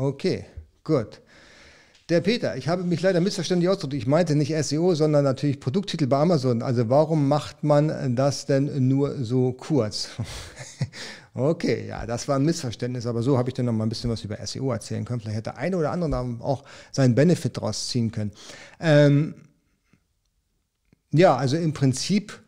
okay, gut. Der Peter, ich habe mich leider missverständlich ausgedrückt. Ich meinte nicht SEO, sondern natürlich Produkttitel bei Amazon. Also warum macht man das denn nur so kurz? [LAUGHS] Okay, ja, das war ein Missverständnis, aber so habe ich dann noch mal ein bisschen was über SEO erzählen können. Vielleicht hätte der eine oder andere auch seinen Benefit daraus ziehen können. Ähm, ja, also im Prinzip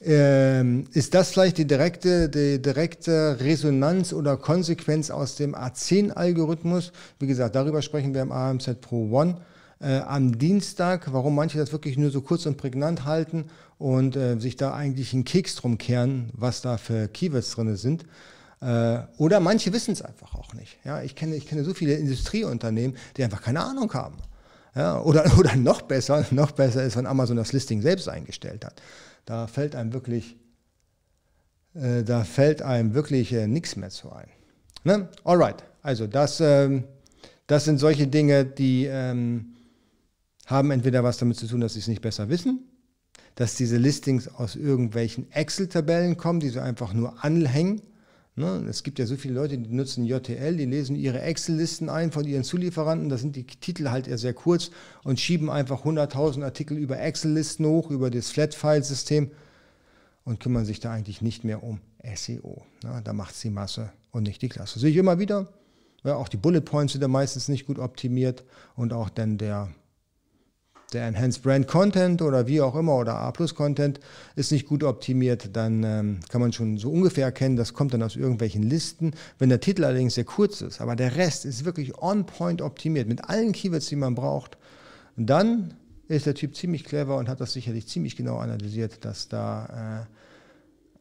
ähm, ist das vielleicht die direkte, die direkte Resonanz oder Konsequenz aus dem A10-Algorithmus. Wie gesagt, darüber sprechen wir im AMZ Pro One äh, am Dienstag, warum manche das wirklich nur so kurz und prägnant halten und äh, sich da eigentlich einen Keks drum kehren, was da für Keywords drin sind. Äh, oder manche wissen es einfach auch nicht. Ja, ich, kenne, ich kenne so viele Industrieunternehmen, die einfach keine Ahnung haben. Ja, oder, [LAUGHS] oder noch besser, noch besser ist, wenn Amazon das Listing selbst eingestellt hat. Da fällt einem wirklich, äh, wirklich äh, nichts mehr zu ein. Ne? Alright, also das, ähm, das sind solche Dinge, die ähm, haben entweder was damit zu tun, dass sie es nicht besser wissen, dass diese Listings aus irgendwelchen Excel-Tabellen kommen, die sie einfach nur anhängen. Ne? Es gibt ja so viele Leute, die nutzen JTL, die lesen ihre Excel-Listen ein von ihren Zulieferanten, da sind die Titel halt eher sehr kurz und schieben einfach 100.000 Artikel über Excel-Listen hoch, über das Flat-File-System und kümmern sich da eigentlich nicht mehr um SEO. Ne? Da macht es die Masse und nicht die Klasse. Sehe ich immer wieder. Ja, auch die Bullet Points sind da meistens nicht gut optimiert und auch dann der, der Enhanced Brand Content oder wie auch immer oder A Plus Content ist nicht gut optimiert. Dann ähm, kann man schon so ungefähr erkennen, das kommt dann aus irgendwelchen Listen. Wenn der Titel allerdings sehr kurz ist, aber der Rest ist wirklich on point optimiert mit allen Keywords, die man braucht, dann ist der Typ ziemlich clever und hat das sicherlich ziemlich genau analysiert, dass da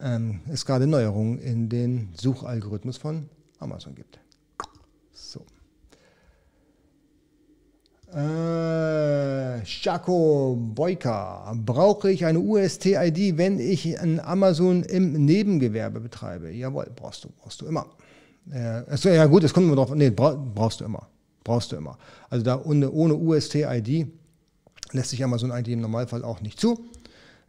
äh, ähm, es gerade Neuerungen in den Suchalgorithmus von Amazon gibt. So. Äh, Chaco Boyka. Brauche ich eine UST-ID, wenn ich ein Amazon im Nebengewerbe betreibe? Jawohl, brauchst du, brauchst du immer. Äh, achso, ja gut, es kommt immer drauf. Nee, brauchst du immer. Brauchst du immer. Also da ohne, ohne UST-ID lässt sich Amazon ID im Normalfall auch nicht zu.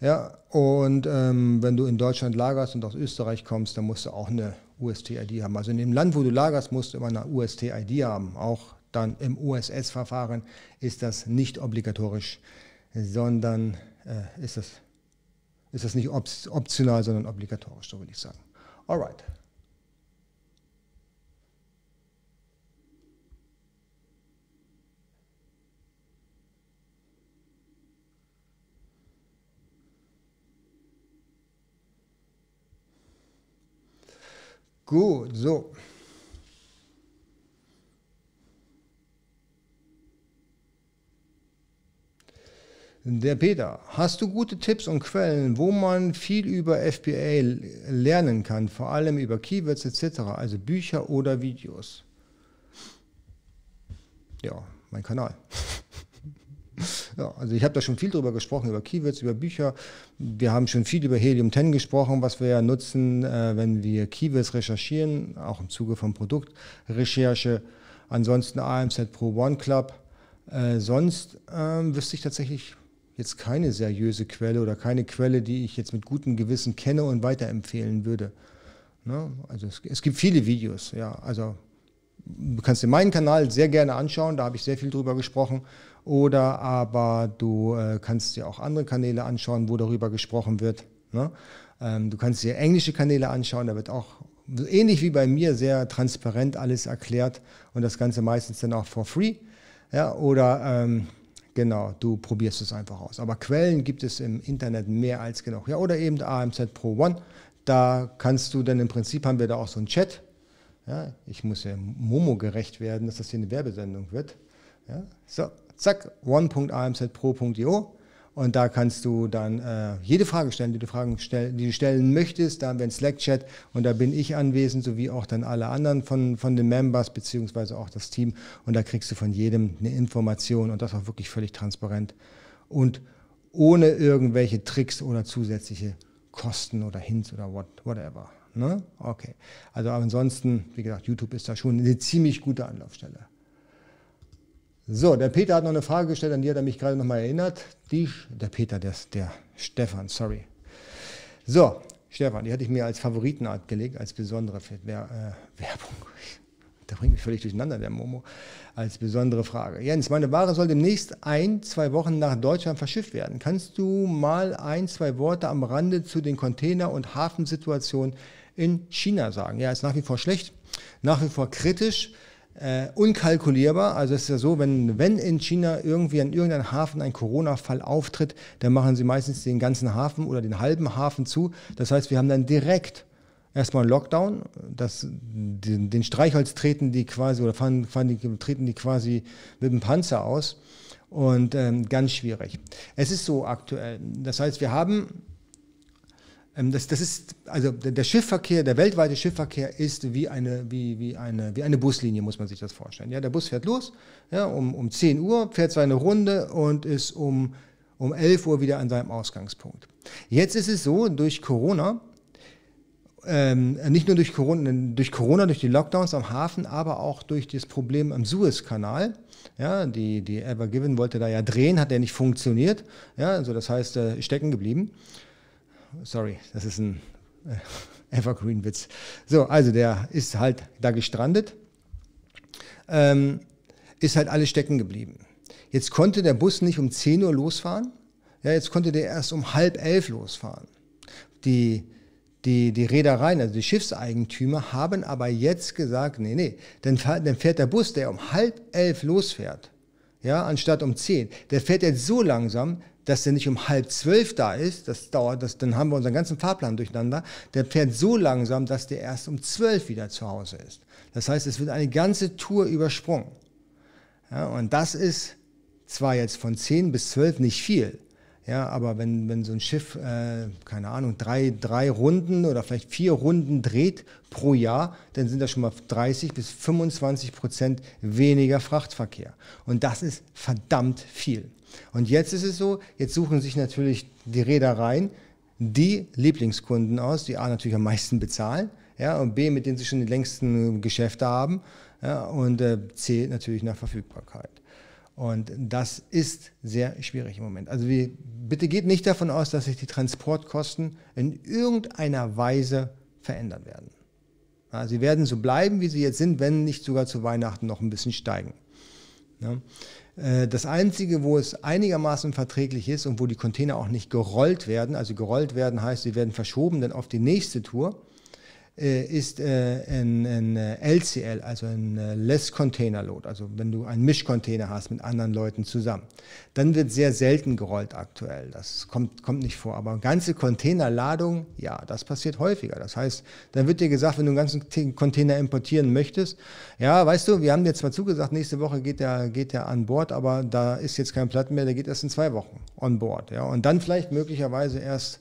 Ja, und ähm, wenn du in Deutschland lagerst und aus Österreich kommst, dann musst du auch eine UST-ID haben. Also in dem Land, wo du lagerst, musst du immer eine UST-ID haben. Auch dann im USS-Verfahren ist das nicht obligatorisch, sondern äh, ist, das, ist das nicht optional, sondern obligatorisch, so würde ich sagen. Alright. Gut, so. Der Peter, hast du gute Tipps und Quellen, wo man viel über FBA lernen kann, vor allem über Keywords etc., also Bücher oder Videos? Ja, mein Kanal. [LAUGHS] Ja, also ich habe da schon viel drüber gesprochen, über Keywords, über Bücher. Wir haben schon viel über Helium 10 gesprochen, was wir ja nutzen, äh, wenn wir Keywords recherchieren, auch im Zuge von Produktrecherche. Ansonsten AMZ Pro One Club. Äh, sonst ähm, wüsste ich tatsächlich jetzt keine seriöse Quelle oder keine Quelle, die ich jetzt mit gutem Gewissen kenne und weiterempfehlen würde. Ne? Also es, es gibt viele Videos, ja. Also du kannst dir meinen Kanal sehr gerne anschauen, da habe ich sehr viel drüber gesprochen. Oder aber du äh, kannst dir auch andere Kanäle anschauen, wo darüber gesprochen wird. Ne? Ähm, du kannst dir englische Kanäle anschauen, da wird auch ähnlich wie bei mir sehr transparent alles erklärt und das Ganze meistens dann auch for free. Ja, oder ähm, genau, du probierst es einfach aus. Aber Quellen gibt es im Internet mehr als genug. Ja, oder eben AMZ Pro One. Da kannst du dann im Prinzip haben wir da auch so einen Chat. Ja, ich muss ja Momo gerecht werden, dass das hier eine Werbesendung wird. Ja, so, zack, one.amzpro.io und da kannst du dann äh, jede Frage stellen, die du, Fragen stell, die du stellen möchtest. Da haben wir einen Slack-Chat und da bin ich anwesend, sowie auch dann alle anderen von, von den Members, beziehungsweise auch das Team. Und da kriegst du von jedem eine Information und das auch wirklich völlig transparent und ohne irgendwelche Tricks oder zusätzliche Kosten oder Hints oder what, whatever. Ne? Okay. Also ansonsten, wie gesagt, YouTube ist da schon eine ziemlich gute Anlaufstelle. So, der Peter hat noch eine Frage gestellt, an die hat er mich gerade nochmal erinnert. Die, der Peter, der, der Stefan, sorry. So, Stefan, die hatte ich mir als Favoritenart gelegt, als besondere Wer äh, Werbung. [LAUGHS] Da bringt mich völlig durcheinander, der Momo. Als besondere Frage. Jens, meine Ware soll demnächst ein, zwei Wochen nach Deutschland verschifft werden. Kannst du mal ein, zwei Worte am Rande zu den Container- und Hafensituationen in China sagen? Ja, ist nach wie vor schlecht, nach wie vor kritisch äh, unkalkulierbar. Also es ist ja so, wenn, wenn in China irgendwie an irgendeinem Hafen ein Corona-Fall auftritt, dann machen sie meistens den ganzen Hafen oder den halben Hafen zu. Das heißt, wir haben dann direkt erstmal einen Lockdown. Das, den, den Streichholz treten die quasi oder fahren, fahren die, treten die quasi mit dem Panzer aus. Und ähm, ganz schwierig. Es ist so aktuell. Das heißt, wir haben das, das ist, also der Schiffverkehr, der weltweite Schiffverkehr ist wie eine, wie, wie eine, wie eine Buslinie, muss man sich das vorstellen. Ja, der Bus fährt los, ja, um, um 10 Uhr, fährt seine Runde und ist um, um 11 Uhr wieder an seinem Ausgangspunkt. Jetzt ist es so, durch Corona, ähm, nicht nur durch Corona, durch Corona, durch die Lockdowns am Hafen, aber auch durch das Problem am Suezkanal. Ja, die, die Ever Given wollte da ja drehen, hat ja nicht funktioniert. Ja, also das heißt, äh, stecken geblieben sorry, das ist ein äh, [LAUGHS] Evergreen-Witz. So, also der ist halt da gestrandet, ähm, ist halt alles stecken geblieben. Jetzt konnte der Bus nicht um 10 Uhr losfahren, ja, jetzt konnte der erst um halb elf losfahren. Die, Die, die Reedereien, also die Schiffseigentümer, haben aber jetzt gesagt, nee, nee, dann, dann fährt der Bus, der um halb elf losfährt, ja, anstatt um zehn, der fährt jetzt so langsam, dass der nicht um halb zwölf da ist, das dauert, das, dann haben wir unseren ganzen Fahrplan durcheinander, der fährt so langsam, dass der erst um zwölf wieder zu Hause ist. Das heißt, es wird eine ganze Tour übersprungen. Ja, und das ist zwar jetzt von zehn bis zwölf nicht viel, ja, aber wenn, wenn so ein Schiff, äh, keine Ahnung, drei, drei Runden oder vielleicht vier Runden dreht pro Jahr, dann sind das schon mal 30 bis 25 Prozent weniger Frachtverkehr. Und das ist verdammt viel. Und jetzt ist es so, jetzt suchen sich natürlich die Reedereien die Lieblingskunden aus, die A natürlich am meisten bezahlen, ja, und B, mit denen sie schon die längsten Geschäfte haben, ja, und äh, C, natürlich nach Verfügbarkeit. Und das ist sehr schwierig im Moment. Also wir, bitte geht nicht davon aus, dass sich die Transportkosten in irgendeiner Weise verändern werden. Ja, sie werden so bleiben, wie sie jetzt sind, wenn nicht sogar zu Weihnachten noch ein bisschen steigen. Ja. Äh, das Einzige, wo es einigermaßen verträglich ist und wo die Container auch nicht gerollt werden, also gerollt werden heißt, sie werden verschoben dann auf die nächste Tour, ist äh, ein, ein LCL, äh, also ein Less Container Load, also wenn du einen Mischcontainer hast mit anderen Leuten zusammen. Dann wird sehr selten gerollt aktuell, das kommt, kommt nicht vor, aber ganze Containerladung, ja, das passiert häufiger. Das heißt, dann wird dir gesagt, wenn du einen ganzen Container importieren möchtest, ja, weißt du, wir haben dir zwar zugesagt, nächste Woche geht der, geht der an Bord, aber da ist jetzt kein Platten mehr, der geht erst in zwei Wochen on Board, ja, und dann vielleicht möglicherweise erst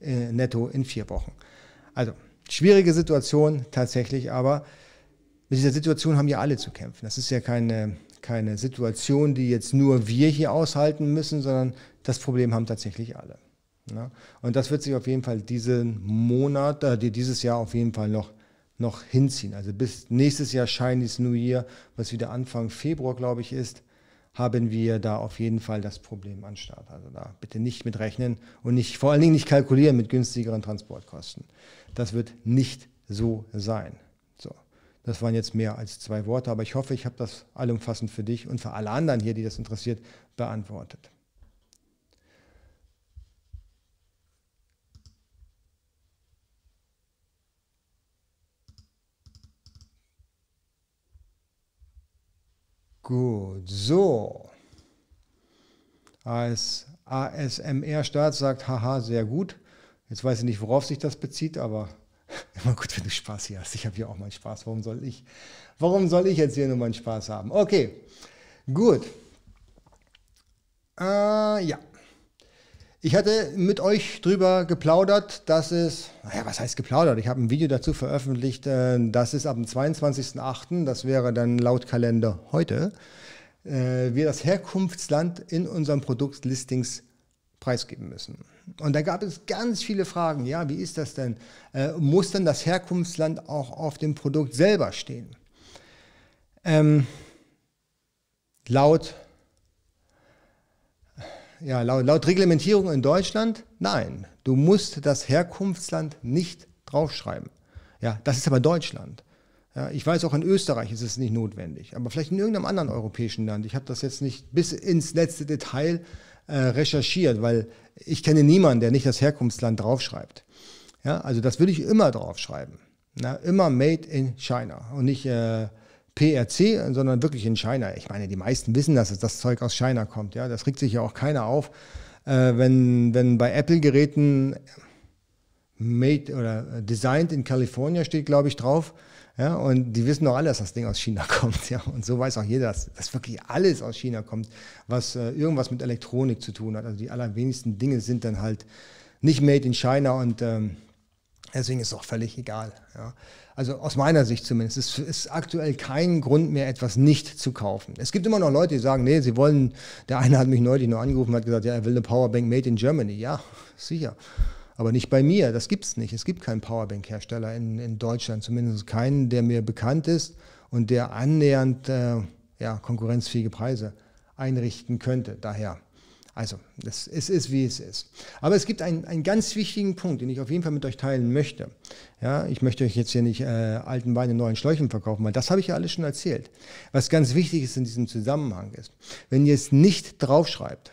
äh, netto in vier Wochen. Also, Schwierige Situation tatsächlich, aber mit dieser Situation haben ja alle zu kämpfen. Das ist ja keine, keine Situation, die jetzt nur wir hier aushalten müssen, sondern das Problem haben tatsächlich alle. Ja? Und das wird sich auf jeden Fall diesen Monat, äh, dieses Jahr auf jeden Fall noch, noch hinziehen. Also bis nächstes Jahr Chinese New Year, was wieder Anfang Februar, glaube ich, ist, haben wir da auf jeden Fall das Problem an Start. Also da bitte nicht mit rechnen und nicht, vor allen Dingen nicht kalkulieren mit günstigeren Transportkosten. Das wird nicht so sein. So, das waren jetzt mehr als zwei Worte, aber ich hoffe, ich habe das allumfassend für dich und für alle anderen hier, die das interessiert, beantwortet. Gut, so. Als ASMR-Start sagt, haha, sehr gut. Jetzt weiß ich nicht, worauf sich das bezieht, aber [LAUGHS] immer gut, wenn du Spaß hier hast. Ich habe hier auch meinen Spaß. Warum soll ich? Warum soll ich jetzt hier nur meinen Spaß haben? Okay, gut. Äh, ja. Ich hatte mit euch drüber geplaudert, dass es, naja, was heißt geplaudert? Ich habe ein Video dazu veröffentlicht, äh, dass es ab dem 22.08., das wäre dann laut Kalender heute, äh, wir das Herkunftsland in unseren Produktlistings preisgeben müssen. Und da gab es ganz viele Fragen. Ja, wie ist das denn? Äh, muss denn das Herkunftsland auch auf dem Produkt selber stehen? Ähm, laut ja, laut, laut Reglementierung in Deutschland, nein, du musst das Herkunftsland nicht draufschreiben. Ja, das ist aber Deutschland. Ja, ich weiß, auch in Österreich ist es nicht notwendig, aber vielleicht in irgendeinem anderen europäischen Land. Ich habe das jetzt nicht bis ins letzte Detail äh, recherchiert, weil ich kenne niemanden, der nicht das Herkunftsland draufschreibt. Ja, also das würde ich immer draufschreiben. Na, immer Made in China und nicht äh, PRC, sondern wirklich in China. Ich meine, die meisten wissen, dass das Zeug aus China kommt. Ja, das regt sich ja auch keiner auf, äh, wenn, wenn bei Apple-Geräten made oder designed in California steht, glaube ich, drauf. Ja, und die wissen doch alle, dass das Ding aus China [LAUGHS] kommt. Ja, und so weiß auch jeder, dass, dass wirklich alles aus China kommt, was äh, irgendwas mit Elektronik zu tun hat. Also die allerwenigsten Dinge sind dann halt nicht made in China und ähm, deswegen ist es auch völlig egal. Ja. Also aus meiner Sicht zumindest. Es ist aktuell kein Grund mehr, etwas nicht zu kaufen. Es gibt immer noch Leute, die sagen, nee, sie wollen, der eine hat mich neulich nur angerufen und hat gesagt, ja, er will eine Powerbank made in Germany. Ja, sicher. Aber nicht bei mir, das gibt es nicht. Es gibt keinen Powerbank-Hersteller in, in Deutschland, zumindest keinen, der mir bekannt ist und der annähernd äh, ja, konkurrenzfähige Preise einrichten könnte. Daher also, es, es, ist, wie es ist. Aber es gibt einen, einen ganz wichtigen Punkt, den ich auf jeden Fall mit euch teilen möchte. Ja, ich möchte euch jetzt hier nicht äh, alten Wein in neuen Schläuchen verkaufen, weil das habe ich ja alles schon erzählt. Was ganz wichtig ist in diesem Zusammenhang ist, wenn ihr es nicht draufschreibt,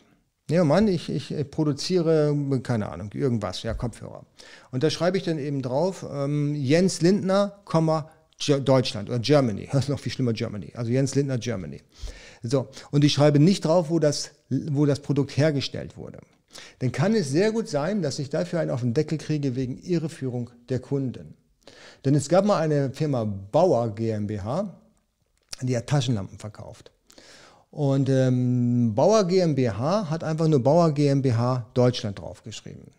Ja, Mann, ich, ich produziere, keine Ahnung, irgendwas, ja, Kopfhörer. Und da schreibe ich dann eben drauf, ähm, Jens Lindner, Deutschland oder Germany. [LAUGHS] Das ist noch viel schlimmer, Germany. Also Jens Lindner, Germany. So, und ich schreibe nicht drauf, wo das, wo das Produkt hergestellt wurde. Dann kann es sehr gut sein, dass ich dafür einen auf den Deckel kriege wegen Irreführung der Kunden. Denn es gab mal eine Firma Bauer GmbH, die hat Taschenlampen verkauft. Und ähm, Bauer GmbH hat einfach nur Bauer GmbH Deutschland draufgeschrieben,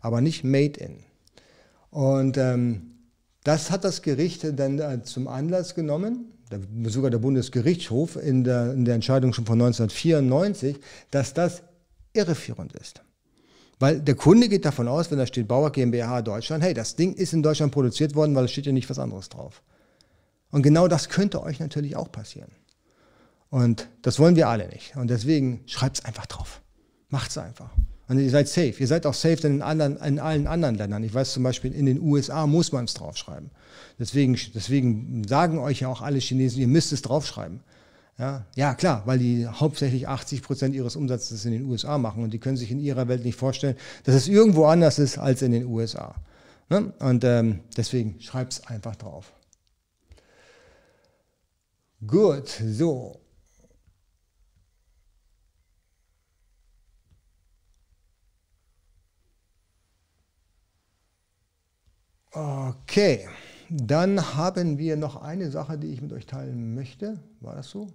aber nicht Made in. Und ähm, das hat das Gericht dann äh, zum Anlass genommen, sogar der Bundesgerichtshof in der, in der Entscheidung schon von 1994, dass das irreführend ist. Weil der Kunde geht davon aus, wenn da steht Bauer GmbH Deutschland, hey, das Ding ist in Deutschland produziert worden, weil es steht ja nicht was anderes drauf. Und genau das könnte euch natürlich auch passieren. Und das wollen wir alle nicht. Und deswegen schreibt es einfach drauf. Macht es einfach. Und ihr seid safe. Ihr seid auch safe in, anderen, in allen anderen Ländern. Ich weiß zum Beispiel, in den USA muss man es draufschreiben. Deswegen, deswegen sagen euch ja auch alle Chinesen, ihr müsst es draufschreiben. Ja, ja, klar, weil die hauptsächlich 80 Prozent ihres Umsatzes in den USA machen und die können sich in ihrer Welt nicht vorstellen, dass es irgendwo anders ist als in den USA. Ne? Und ähm, deswegen schreibt es einfach drauf. Gut, so. Okay, dann haben wir noch eine Sache, die ich mit euch teilen möchte. War das so?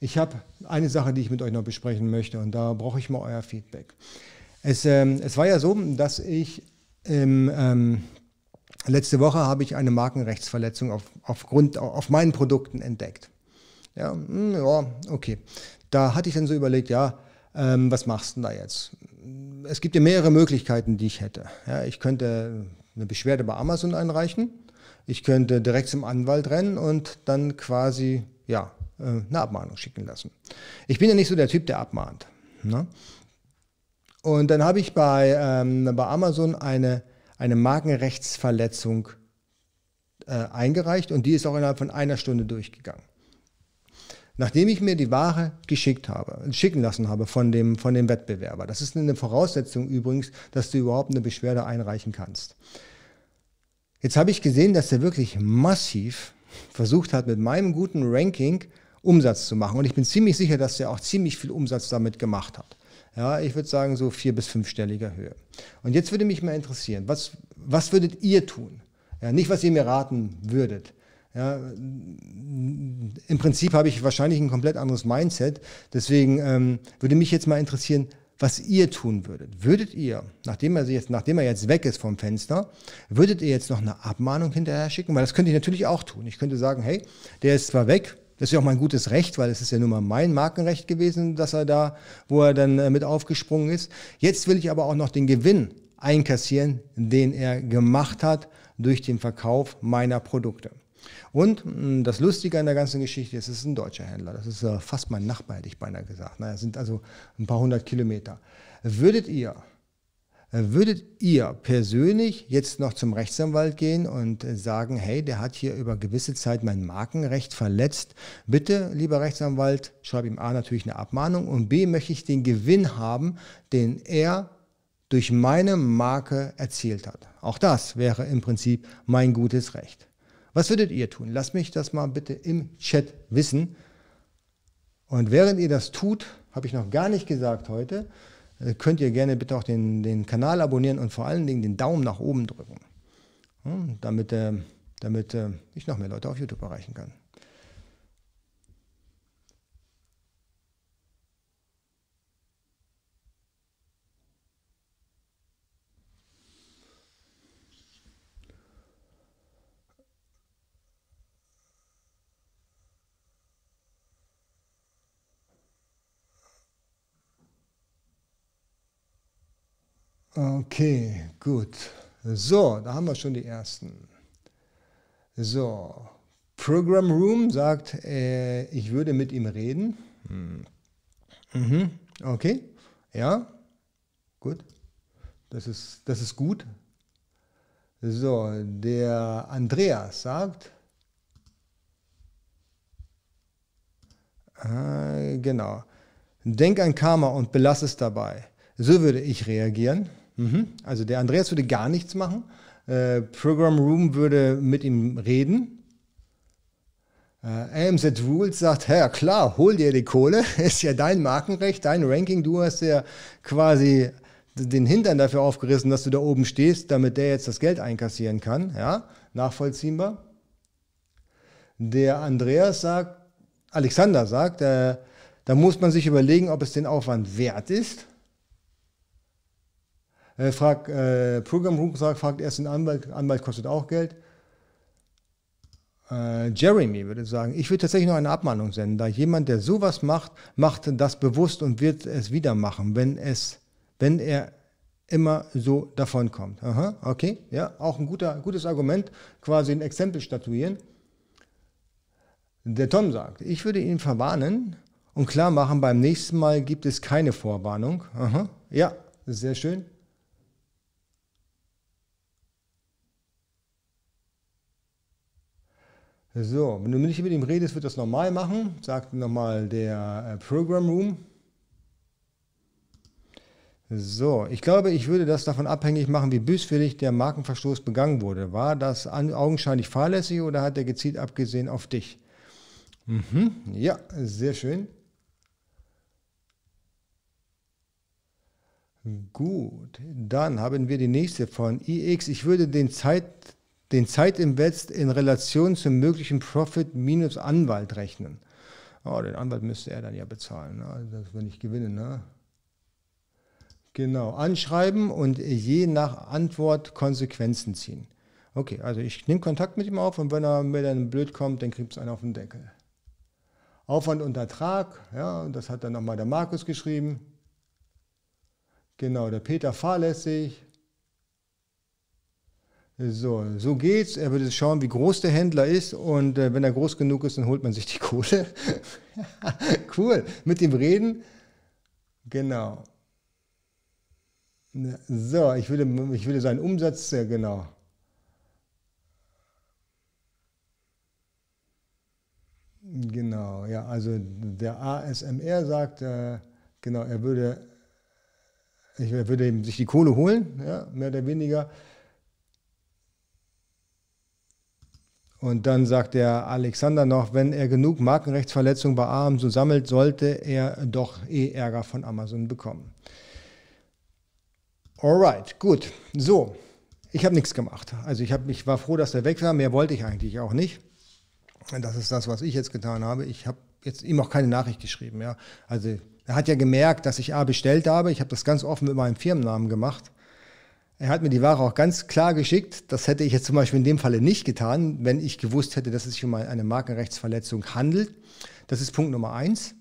Ich habe eine Sache, die ich mit euch noch besprechen möchte und da brauche ich mal euer Feedback. Es, ähm, es war ja so, dass ich im, ähm, letzte Woche habe ich eine Markenrechtsverletzung auf, aufgrund, auf meinen Produkten entdeckt. Ja, hm, ja, okay. Da hatte ich dann so überlegt, ja, ähm, was machst du denn da jetzt? Es gibt ja mehrere Möglichkeiten, die ich hätte. Ja, ich könnte eine Beschwerde bei Amazon einreichen. Ich könnte direkt zum Anwalt rennen und dann quasi ja, äh, eine Abmahnung schicken lassen. Ich bin ja nicht so der Typ, der abmahnt. Ne? Und dann habe ich bei, ähm, bei Amazon eine, eine Markenrechtsverletzung äh, eingereicht und die ist auch innerhalb von einer Stunde durchgegangen. Nachdem ich mir die Ware geschickt habe, schicken lassen habe von dem, von dem Wettbewerber. Das ist eine Voraussetzung übrigens, dass du überhaupt eine Beschwerde einreichen kannst. Jetzt habe ich gesehen, dass er wirklich massiv versucht hat, mit meinem guten Ranking Umsatz zu machen. Und ich bin ziemlich sicher, dass er auch ziemlich viel Umsatz damit gemacht hat. Ja, ich würde sagen so vier- bis fünfstelliger Höhe. Und jetzt würde mich mal interessieren, was, was würdet ihr tun? Ja, nicht, was ihr mir raten würdet. Ja, Im Prinzip habe ich wahrscheinlich ein komplett anderes Mindset. Deswegen ähm, würde mich jetzt mal interessieren, was ihr tun würdet. Würdet ihr, nachdem er, jetzt, nachdem er jetzt weg ist vom Fenster, würdet ihr jetzt noch eine Abmahnung hinterher schicken? Weil das könnte ich natürlich auch tun. Ich könnte sagen, hey, der ist zwar weg, das ist ja auch mein gutes Recht, weil es ist ja nun mal mein Markenrecht gewesen, dass er da, wo er dann äh, mit aufgesprungen ist. Jetzt will ich aber auch noch den Gewinn einkassieren, den er gemacht hat durch den Verkauf meiner Produkte. Und hm, das Lustige an der ganzen Geschichte ist, es ist ein deutscher Händler. Das ist fast mein Nachbar, hätte ich beinahe gesagt. Naja, sind also ein paar hundert Kilometer. Würdet ihr, würdet ihr persönlich jetzt noch zum Rechtsanwalt gehen und sagen, hey, der hat hier über gewisse Zeit mein Markenrecht verletzt. Bitte, lieber Rechtsanwalt, schreibe ihm A natürlich eine Abmahnung und B möchte ich den Gewinn haben, den er durch meine Marke erzielt hat. Auch das wäre im Prinzip mein gutes Recht. Was würdet ihr tun? Lasst mich das mal bitte im Chat wissen. Und während ihr das tut, habe ich noch gar nicht gesagt heute, äh, könnt ihr gerne bitte auch den, den Kanal abonnieren und vor allen Dingen den Daumen nach oben drücken, damit, äh, damit äh, ich noch mehr Leute auf YouTube erreichen kann. Okay, gut. So, da haben wir schon die ersten. So, Program Room sagt, äh, ich würde mit ihm reden. Hm. Mhm. Okay, ja, gut. Das ist, das ist gut. So, der Andreas sagt, äh, genau. Denk an Karma und belass es dabei. So würde ich reagieren. Mhm. Also der Andreas würde gar nichts machen. Äh, Program Room würde mit ihm reden. Äh, AMZ Rules sagt, ja klar, hol dir die Kohle, [LAUGHS] ist ja dein Markenrecht, dein Ranking, du hast ja quasi den Hintern dafür aufgerissen, dass du da oben stehst, damit der jetzt das Geld einkassieren kann. Ja, nachvollziehbar. Der Andreas sagt, Alexander sagt, äh, da muss man sich überlegen, ob es den Aufwand wert ist. Äh, frag, äh, Program Room sagt, fragt erst den Anwalt, Anwalt kostet auch Geld. Äh, Jeremy würde sagen, ich würde tatsächlich noch eine Abmahnung senden, da jemand, der sowas macht, macht das bewusst und wird es wieder machen, wenn es, wenn er immer so davonkommt. Aha, okay, ja, auch ein guter, gutes Argument, quasi ein Exempel statuieren. Der Tom sagt, ich würde ihn verwarnen und klar machen, beim nächsten Mal gibt es keine Vorwarnung. Aha, ja, sehr schön. So, wenn du nicht mit ihm redest, wird das normal machen, sagt nochmal der äh, Program Room. So, ich glaube, ich würde das davon abhängig machen, wie böswillig der Markenverstoß begangen wurde. War das augenscheinlich fahrlässig oder hat er gezielt abgesehen auf dich? Mhm, ja, sehr schön. Gut, dann haben wir die nächste von iX. Ich würde den Zeit den Zeitinvest in Relation zum möglichen Profit minus Anwalt rechnen. Oh, den Anwalt müsste er dann ja bezahlen, ne? das will ich gewinnen. Ne? Genau, anschreiben und je nach Antwort Konsequenzen ziehen. Okay, also ich nehme Kontakt mit ihm auf und wenn er mir dann blöd kommt, dann kriegt es einen auf den Deckel. Aufwand und Ertrag, ja, das hat dann nochmal der Markus geschrieben. Genau, der Peter fahrlässig, so, so geht's. Er würde schauen, wie groß der Händler ist und äh, wenn er groß genug ist, dann holt man sich die [LAUGHS] Kohle. [LAUGHS] cool. Mit ihm reden. Genau. So, ich würde, ich würde seinen Umsatz, äh, genau. Genau, ja, also der ASMR sagt, äh, genau, er würde, er würde sich die Kohle holen, ja, mehr oder weniger. Und dann sagt der Alexander noch, wenn er genug Markenrechtsverletzungen bei Amazon sammelt, sollte er doch eh Ärger von Amazon bekommen. Alright, gut. So, ich habe nichts gemacht. Also ich, hab, ich war froh, dass er weg war. Mehr wollte ich eigentlich auch nicht. Das ist das, was ich jetzt getan habe. Ich habe jetzt ihm auch keine Nachricht geschrieben. Ja. Also er hat ja gemerkt, dass ich A bestellt habe. Ich habe das ganz offen mit meinem Firmennamen gemacht. Er hat mir die Ware auch ganz klar geschickt. Das hätte ich jetzt zum Beispiel in dem Falle nicht getan, wenn ich gewusst hätte, dass es sich um eine Markenrechtsverletzung handelt. Das ist Punkt Nummer eins.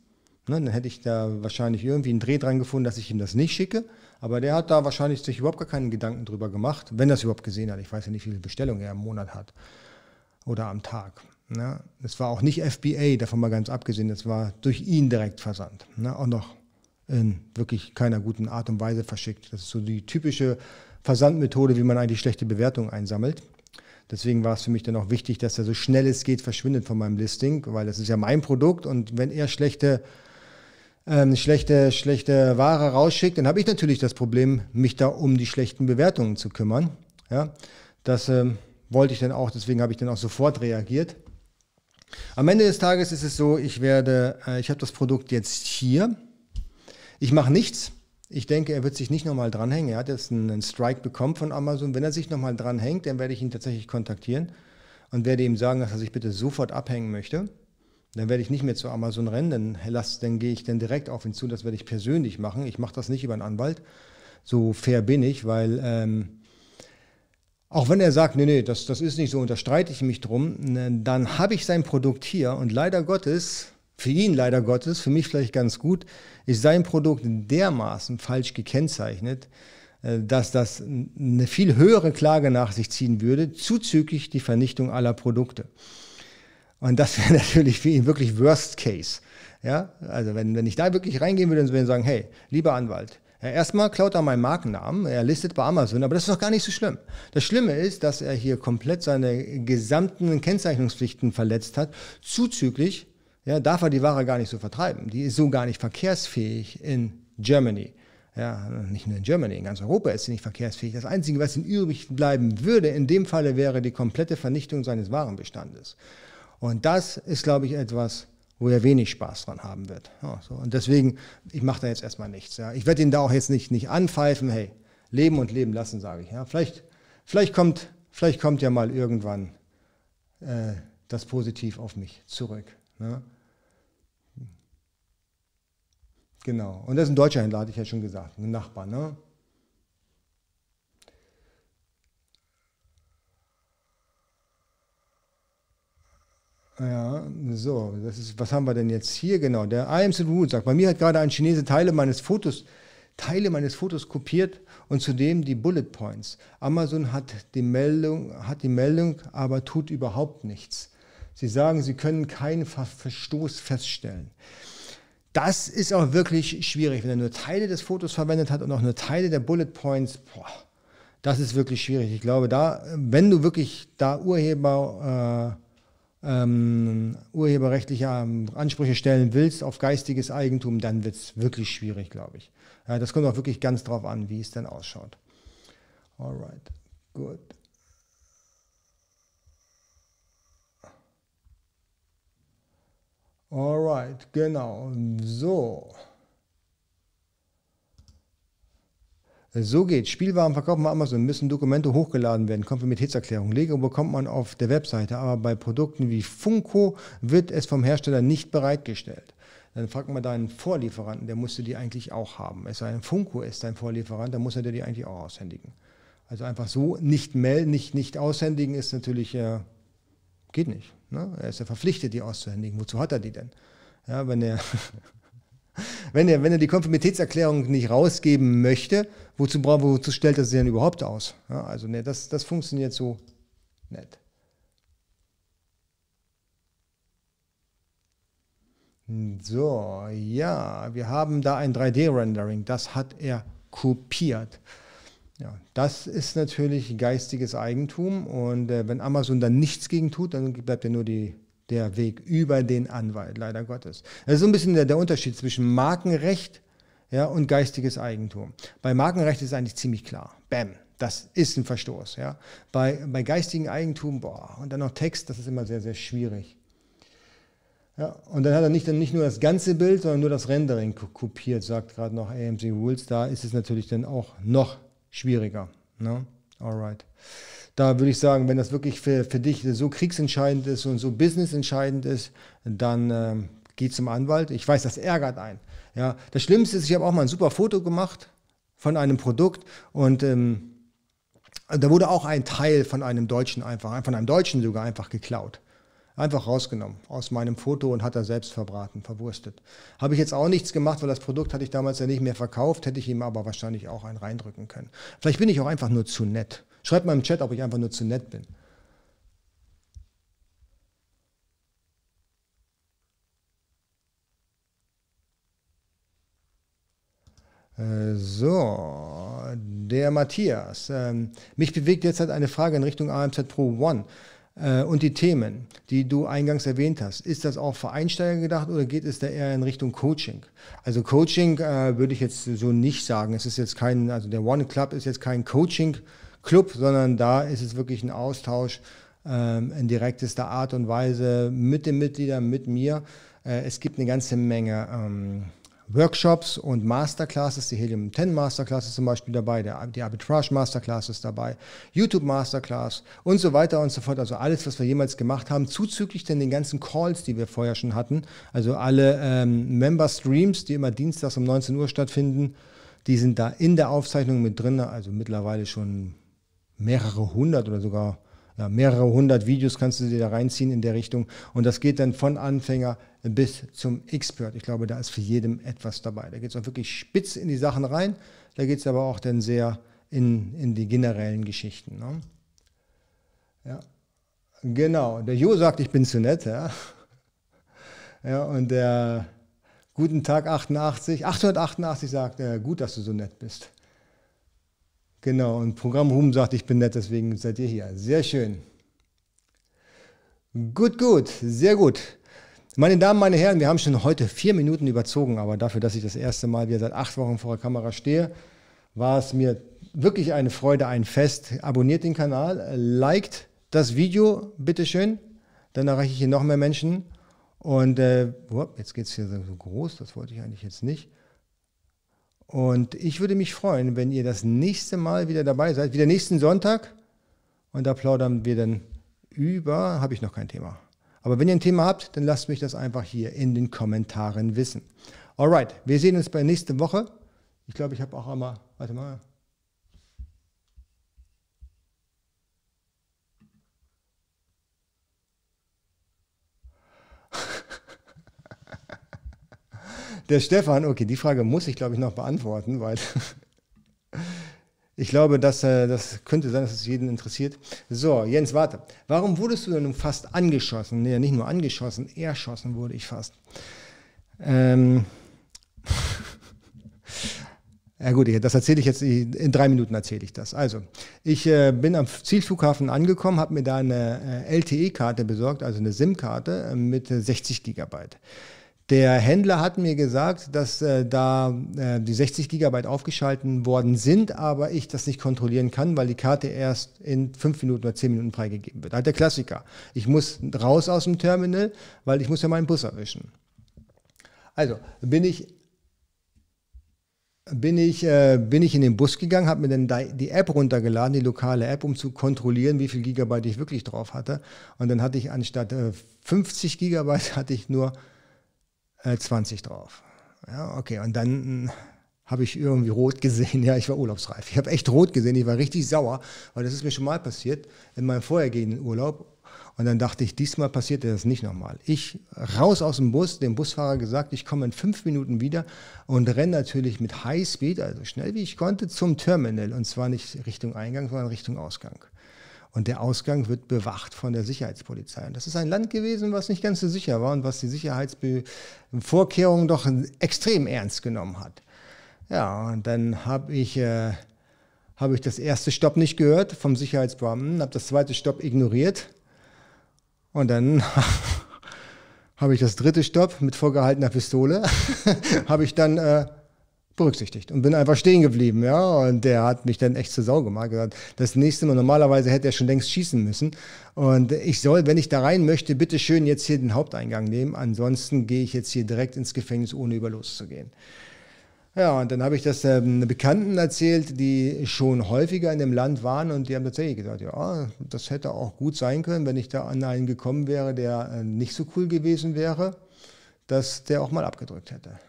Ne, dann hätte ich da wahrscheinlich irgendwie einen Dreh dran gefunden, dass ich ihm das nicht schicke. Aber der hat da wahrscheinlich sich überhaupt gar keinen Gedanken drüber gemacht, wenn es überhaupt gesehen hat. Ich weiß ja nicht, wie viele Bestellungen er im Monat hat oder am Tag. Ne? Das war auch nicht FBA, davon mal ganz abgesehen. Das war durch ihn direkt versandt. Ne? Auch noch in wirklich keiner guten Art und Weise verschickt. Das ist so die typische Versandmethode, wie man eigentlich schlechte Bewertungen einsammelt. Deswegen war es für mich dann auch wichtig, dass er so schnell es geht verschwindet von meinem Listing, weil das ist ja mein Produkt und wenn er schlechte, ähm, schlechte, schlechte Ware rausschickt, dann habe ich natürlich das Problem, mich da um die schlechten Bewertungen zu kümmern. Ja, das ähm, wollte ich dann auch, deswegen habe ich dann auch sofort reagiert. Am Ende des Tages ist es so, ich werde, äh, ich habe das Produkt jetzt hier. Ich mache nichts. Ich denke, er wird sich nicht nochmal dranhängen. Er hat jetzt einen Strike bekommen von Amazon. Wenn er sich nochmal dranhängt, dann werde ich ihn tatsächlich kontaktieren und werde ihm sagen, dass er sich bitte sofort abhängen möchte. Dann werde ich nicht mehr zu Amazon rennen, dann, lass, dann gehe ich dann direkt auf ihn zu. Das werde ich persönlich machen. Ich mache das nicht über einen Anwalt. So fair bin ich, weil ähm, auch wenn er sagt, nee, nee, das, das ist nicht so und da streite ich mich drum, dann habe ich sein Produkt hier und leider Gottes für ihn leider Gottes, für mich vielleicht ganz gut, ist sein Produkt dermaßen falsch gekennzeichnet, äh, dass das eine viel höhere Klage nach sich ziehen würde, zuzüglich die Vernichtung aller Produkte. Und das wäre [LAUGHS] natürlich für ihn wirklich Worst Case. Ja, also wenn, wenn ich da wirklich reingehen würde, dann würde sagen, hey, lieber Anwalt, ja, erstmal klaut er meinen Markennamen, er listet bei Amazon, aber das ist doch gar nicht so schlimm. Das Schlimme ist, dass er hier komplett seine gesamten Kennzeichnungspflichten verletzt hat, zuzüglich ja, darf er die Ware gar nicht so vertreiben. Die ist so gar nicht verkehrsfähig in Germany. Ja, nicht nur in Germany, in ganz Europa ist sie nicht verkehrsfähig. Das Einzige, was ihm übrig bleiben würde, in dem Falle wäre die komplette Vernichtung seines Warenbestandes. Und das ist, glaube ich, etwas, wo er wenig Spaß dran haben wird. Ja, so. Und deswegen, ich mache da jetzt erstmal nichts. Ja. Ich werde ihn da auch jetzt nicht, nicht anpfeifen, hey, leben und leben lassen, sage ich. Ja. Vielleicht, vielleicht, kommt, vielleicht kommt ja mal irgendwann äh, das positiv auf mich zurück. Ne? Genau. Und das ist ein deutscher Händler, hatte ich ja schon gesagt, ein Nachbar. Ne? Ja, so, das ist, was haben wir denn jetzt hier genau? Der IMC Root sagt, bei mir hat gerade ein Chinese Teile meines Fotos, Teile meines Fotos kopiert und zudem die Bullet Points. Amazon hat die Meldung, hat die Meldung, aber tut überhaupt nichts. Sie sagen, sie können keinen Verstoß feststellen. Das ist auch wirklich schwierig, wenn er nur Teile des Fotos verwendet hat und auch nur Teile der Bullet Points. Boah, das ist wirklich schwierig. Ich glaube, da, wenn du wirklich da Urheber, äh, ähm, urheberrechtliche ähm, Ansprüche stellen willst auf geistiges Eigentum, dann wird es wirklich schwierig, glaube ich. Ja, das kommt auch wirklich ganz drauf an, wie es denn ausschaut. Alright, gut. Alright, genau. So. So geht. Spielwaren verkaufen wir Amazon, müssen Dokumente hochgeladen werden. Konformitätserklärung. Lego bekommt man auf der Webseite, aber bei Produkten wie Funko wird es vom Hersteller nicht bereitgestellt. Dann fragt man deinen Vorlieferanten, der musste die eigentlich auch haben. Es sei ein Funko ist dein Vorlieferant, dann muss er dir die eigentlich auch aushändigen. Also einfach so nicht melden, nicht, nicht aushändigen ist natürlich, äh, geht nicht. Ne? Er ist ja verpflichtet, die auszuhändigen. Wozu hat er die denn? Ja, wenn er, [LAUGHS] wenn er, wenn er die Konformitätserklärung nicht rausgeben möchte, wozu, wozu stellt er sie denn überhaupt aus? Ja, also ne, das, das funktioniert so nicht. So, ja, wir haben da ein 3D-Rendering. Das hat er kopiert. Ja, das ist natürlich geistiges Eigentum und äh, wenn Amazon dann nichts gegen tut, dann bleibt ja nur die, der Weg über den Anwalt, leider Gottes. Das ist so ein bisschen der, der Unterschied zwischen Markenrecht ja, und geistiges Eigentum. Bei Markenrecht ist es eigentlich ziemlich klar. Bam, das ist ein Verstoß. Ja. Bei, bei geistigem Eigentum, boah, und dann noch Text, das ist immer sehr, sehr schwierig. Ja, und dann hat er nicht, dann nicht nur das ganze Bild, sondern nur das Rendering kopiert, sagt gerade noch AMC Rules. Da ist es natürlich dann auch noch schwieriger. Ne? Alright. Da würde ich sagen, wenn das wirklich für, für dich so kriegsentscheidend ist und so businessentscheidend ist, dann ähm, geh zum Anwalt. Ich weiß, das ärgert einen. Ja, das Schlimmste ist, ich habe auch mal ein super Foto gemacht von einem Produkt und ähm, da wurde auch ein Teil von einem Deutschen einfach, von einem Deutschen sogar einfach geklaut. Einfach rausgenommen aus meinem Foto und hat er selbst verbraten, verwurstet. Habe ich jetzt auch nichts gemacht, weil das Produkt hatte ich damals ja nicht mehr verkauft, hätte ich ihm aber wahrscheinlich auch einen reindrücken können. Vielleicht bin ich auch einfach nur zu nett. Schreibt mal im Chat, ob ich einfach nur zu nett bin. Äh, so, der Matthias. Ähm, mich bewegt jetzt halt eine Frage in Richtung AMZ Pro One. Äh, und die Themen, die du eingangs erwähnt hast, ist das auch für Einsteiger gedacht oder geht es da eher in Richtung Coaching? Also Coaching äh, würde ich jetzt so nicht sagen. Es ist jetzt kein, also der One Club ist jetzt kein Coaching-Club, sondern da ist es wirklich ein Austausch ähm, in direktester Art und Weise mit den Mitgliedern, mit mir. Äh, es gibt eine ganze Menge ähm, Workshops und Masterclasses, die Helium 10 Masterclass ist zum Beispiel dabei, der, die Arbitrage Masterclass ist dabei, YouTube Masterclass und so weiter und so fort. Also alles, was wir jemals gemacht haben, zuzüglich denn den ganzen Calls, die wir vorher schon hatten. Also alle ähm, Member Streams, die immer dienstags um 19 Uhr stattfinden, die sind da in der Aufzeichnung mit drin. Also mittlerweile schon mehrere hundert oder sogar ja, mehrere hundert Videos kannst du dir da reinziehen in der Richtung. Und das geht dann von Anfänger bis zum Expert. Ich glaube, da ist für jedem etwas dabei. Da geht es auch wirklich spitz in die Sachen rein. Da geht es aber auch dann sehr in, in die generellen Geschichten. Ne? Ja, genau. Der Jo sagt, ich bin zu nett. Ja, ja und der Guten Tag 88, 888 sagt, äh, gut, dass du so nett bist. Genau, und Programm Ruhm sagt, ich bin nett, deswegen seid ihr hier. Sehr schön. Gut, gut, sehr gut. Meine Damen, meine Herren, wir haben schon heute vier Minuten überzogen, aber dafür, dass ich das erste Mal wieder seit acht Wochen vor der Kamera stehe, war es mir wirklich eine Freude, ein Fest. Abonniert den Kanal, liked das Video, bitteschön. Dann erreiche ich hier noch mehr Menschen. Und äh, jetzt geht es hier so groß, das wollte ich eigentlich jetzt nicht. Und ich würde mich freuen, wenn ihr das nächste Mal wieder dabei seid, wieder nächsten Sonntag. Und da plaudern wir dann über, habe ich noch kein Thema. Aber wenn ihr ein Thema habt, dann lasst mich das einfach hier in den Kommentaren wissen. Alright, wir sehen uns bei nächste Woche. Ich glaube, ich habe auch einmal, warte mal. Der Stefan, okay, die Frage muss ich, glaube ich, noch beantworten, weil ich glaube, dass, äh, das könnte sein, dass es jeden interessiert. So, Jens, warte. Warum wurdest du denn fast angeschossen? Nee, nicht nur angeschossen, erschossen wurde ich fast. Ähm. [LAUGHS] Ja gut, das erzähle ich jetzt, in drei Minuten erzähle ich das. Also, ich äh, bin am Zielflughafen angekommen, habe mir da eine äh, LTE-Karte besorgt, also eine SIM-Karte äh, mit 60 Gigabyte. Der Händler hat mir gesagt, dass äh, da äh, die 60 Gigabyte aufgeschalten worden sind, aber ich das nicht kontrollieren kann, weil die Karte erst in 5 Minuten oder 10 Minuten freigegeben wird. Halt der Klassiker. Ich muss raus aus dem Terminal, weil ich muss ja meinen Bus erwischen. Also bin ich bin ich, äh, bin ich in den Bus gegangen, habe mir dann die App runtergeladen, die lokale App, um zu kontrollieren, wie viel Gigabyte ich wirklich drauf hatte. Und dann hatte ich anstatt äh, 50 Gigabyte, [LAUGHS] hatte ich nur äh, 20 drauf. Ja, okay, und dann hm, habe ich irgendwie rot gesehen. [LAUGHS] Ja, ich war urlaubsreif. Ich habe echt rot gesehen. Ich war richtig sauer, weil das ist mir schon mal passiert in meinem vorhergehenden Urlaub. Und dann dachte ich, diesmal passiert das nicht nochmal. Ich raus aus dem Bus, dem Busfahrer gesagt, ich komme in fünf Minuten wieder und renne natürlich mit Highspeed, also schnell wie ich konnte, zum Terminal. Und zwar nicht Richtung Eingang, sondern Richtung Ausgang. Und der Ausgang wird bewacht von der Sicherheitspolizei. Und das ist ein Land gewesen, was nicht ganz so sicher war und was die Sicherheitsvorkehrungen doch extrem ernst genommen hat. Ja, und dann habe ich, äh, hab ich das erste Stopp nicht gehört vom Sicherheitsbeamten, habe das zweite Stopp ignoriert. Und dann [LAUGHS] habe ich das dritte Stopp mit vorgehaltener Pistole, [LAUGHS] habe ich dann äh, berücksichtigt und bin einfach stehen geblieben, ja. Und der hat mich dann echt zur Sau gemacht. Gesagt, das nächste Mal, normalerweise hätte er schon längst schießen müssen. Und ich soll, wenn ich da rein möchte, bitte schön jetzt hier den Haupteingang nehmen. Ansonsten gehe ich jetzt hier direkt ins Gefängnis, ohne über loszugehen. Ja, und dann habe ich das ähm, Bekannten erzählt, die schon häufiger in dem Land waren und die haben tatsächlich gesagt, ja, das hätte auch gut sein können, wenn ich da an einen gekommen wäre, der äh, nicht so cool gewesen wäre, dass der auch mal abgedrückt hätte.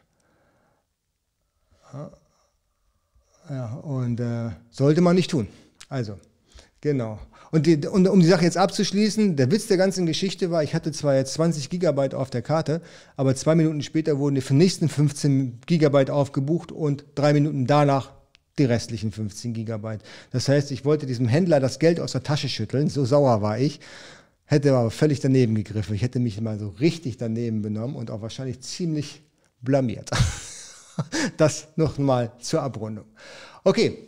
Ja, und äh, sollte man nicht tun. Also, genau. Und, die, und, um die Sache jetzt abzuschließen, der Witz der ganzen Geschichte war, ich hatte zwar jetzt 20 Gigabyte auf der Karte, aber zwei Minuten später wurden die nächsten 15 Gigabyte aufgebucht und drei Minuten danach die restlichen 15 Gigabyte. Das heißt, ich wollte diesem Händler das Geld aus der Tasche schütteln, so sauer war ich, hätte aber völlig daneben gegriffen. Ich hätte mich mal so richtig daneben benommen und auch wahrscheinlich ziemlich blamiert. [LAUGHS] [LAUGHS] Das nochmal zur Abrundung. Okay,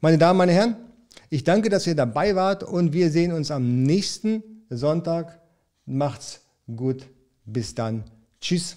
meine Damen, meine Herren, ich danke, dass ihr dabei wart und wir sehen uns am nächsten Sonntag. Macht's gut. Bis dann. Tschüss.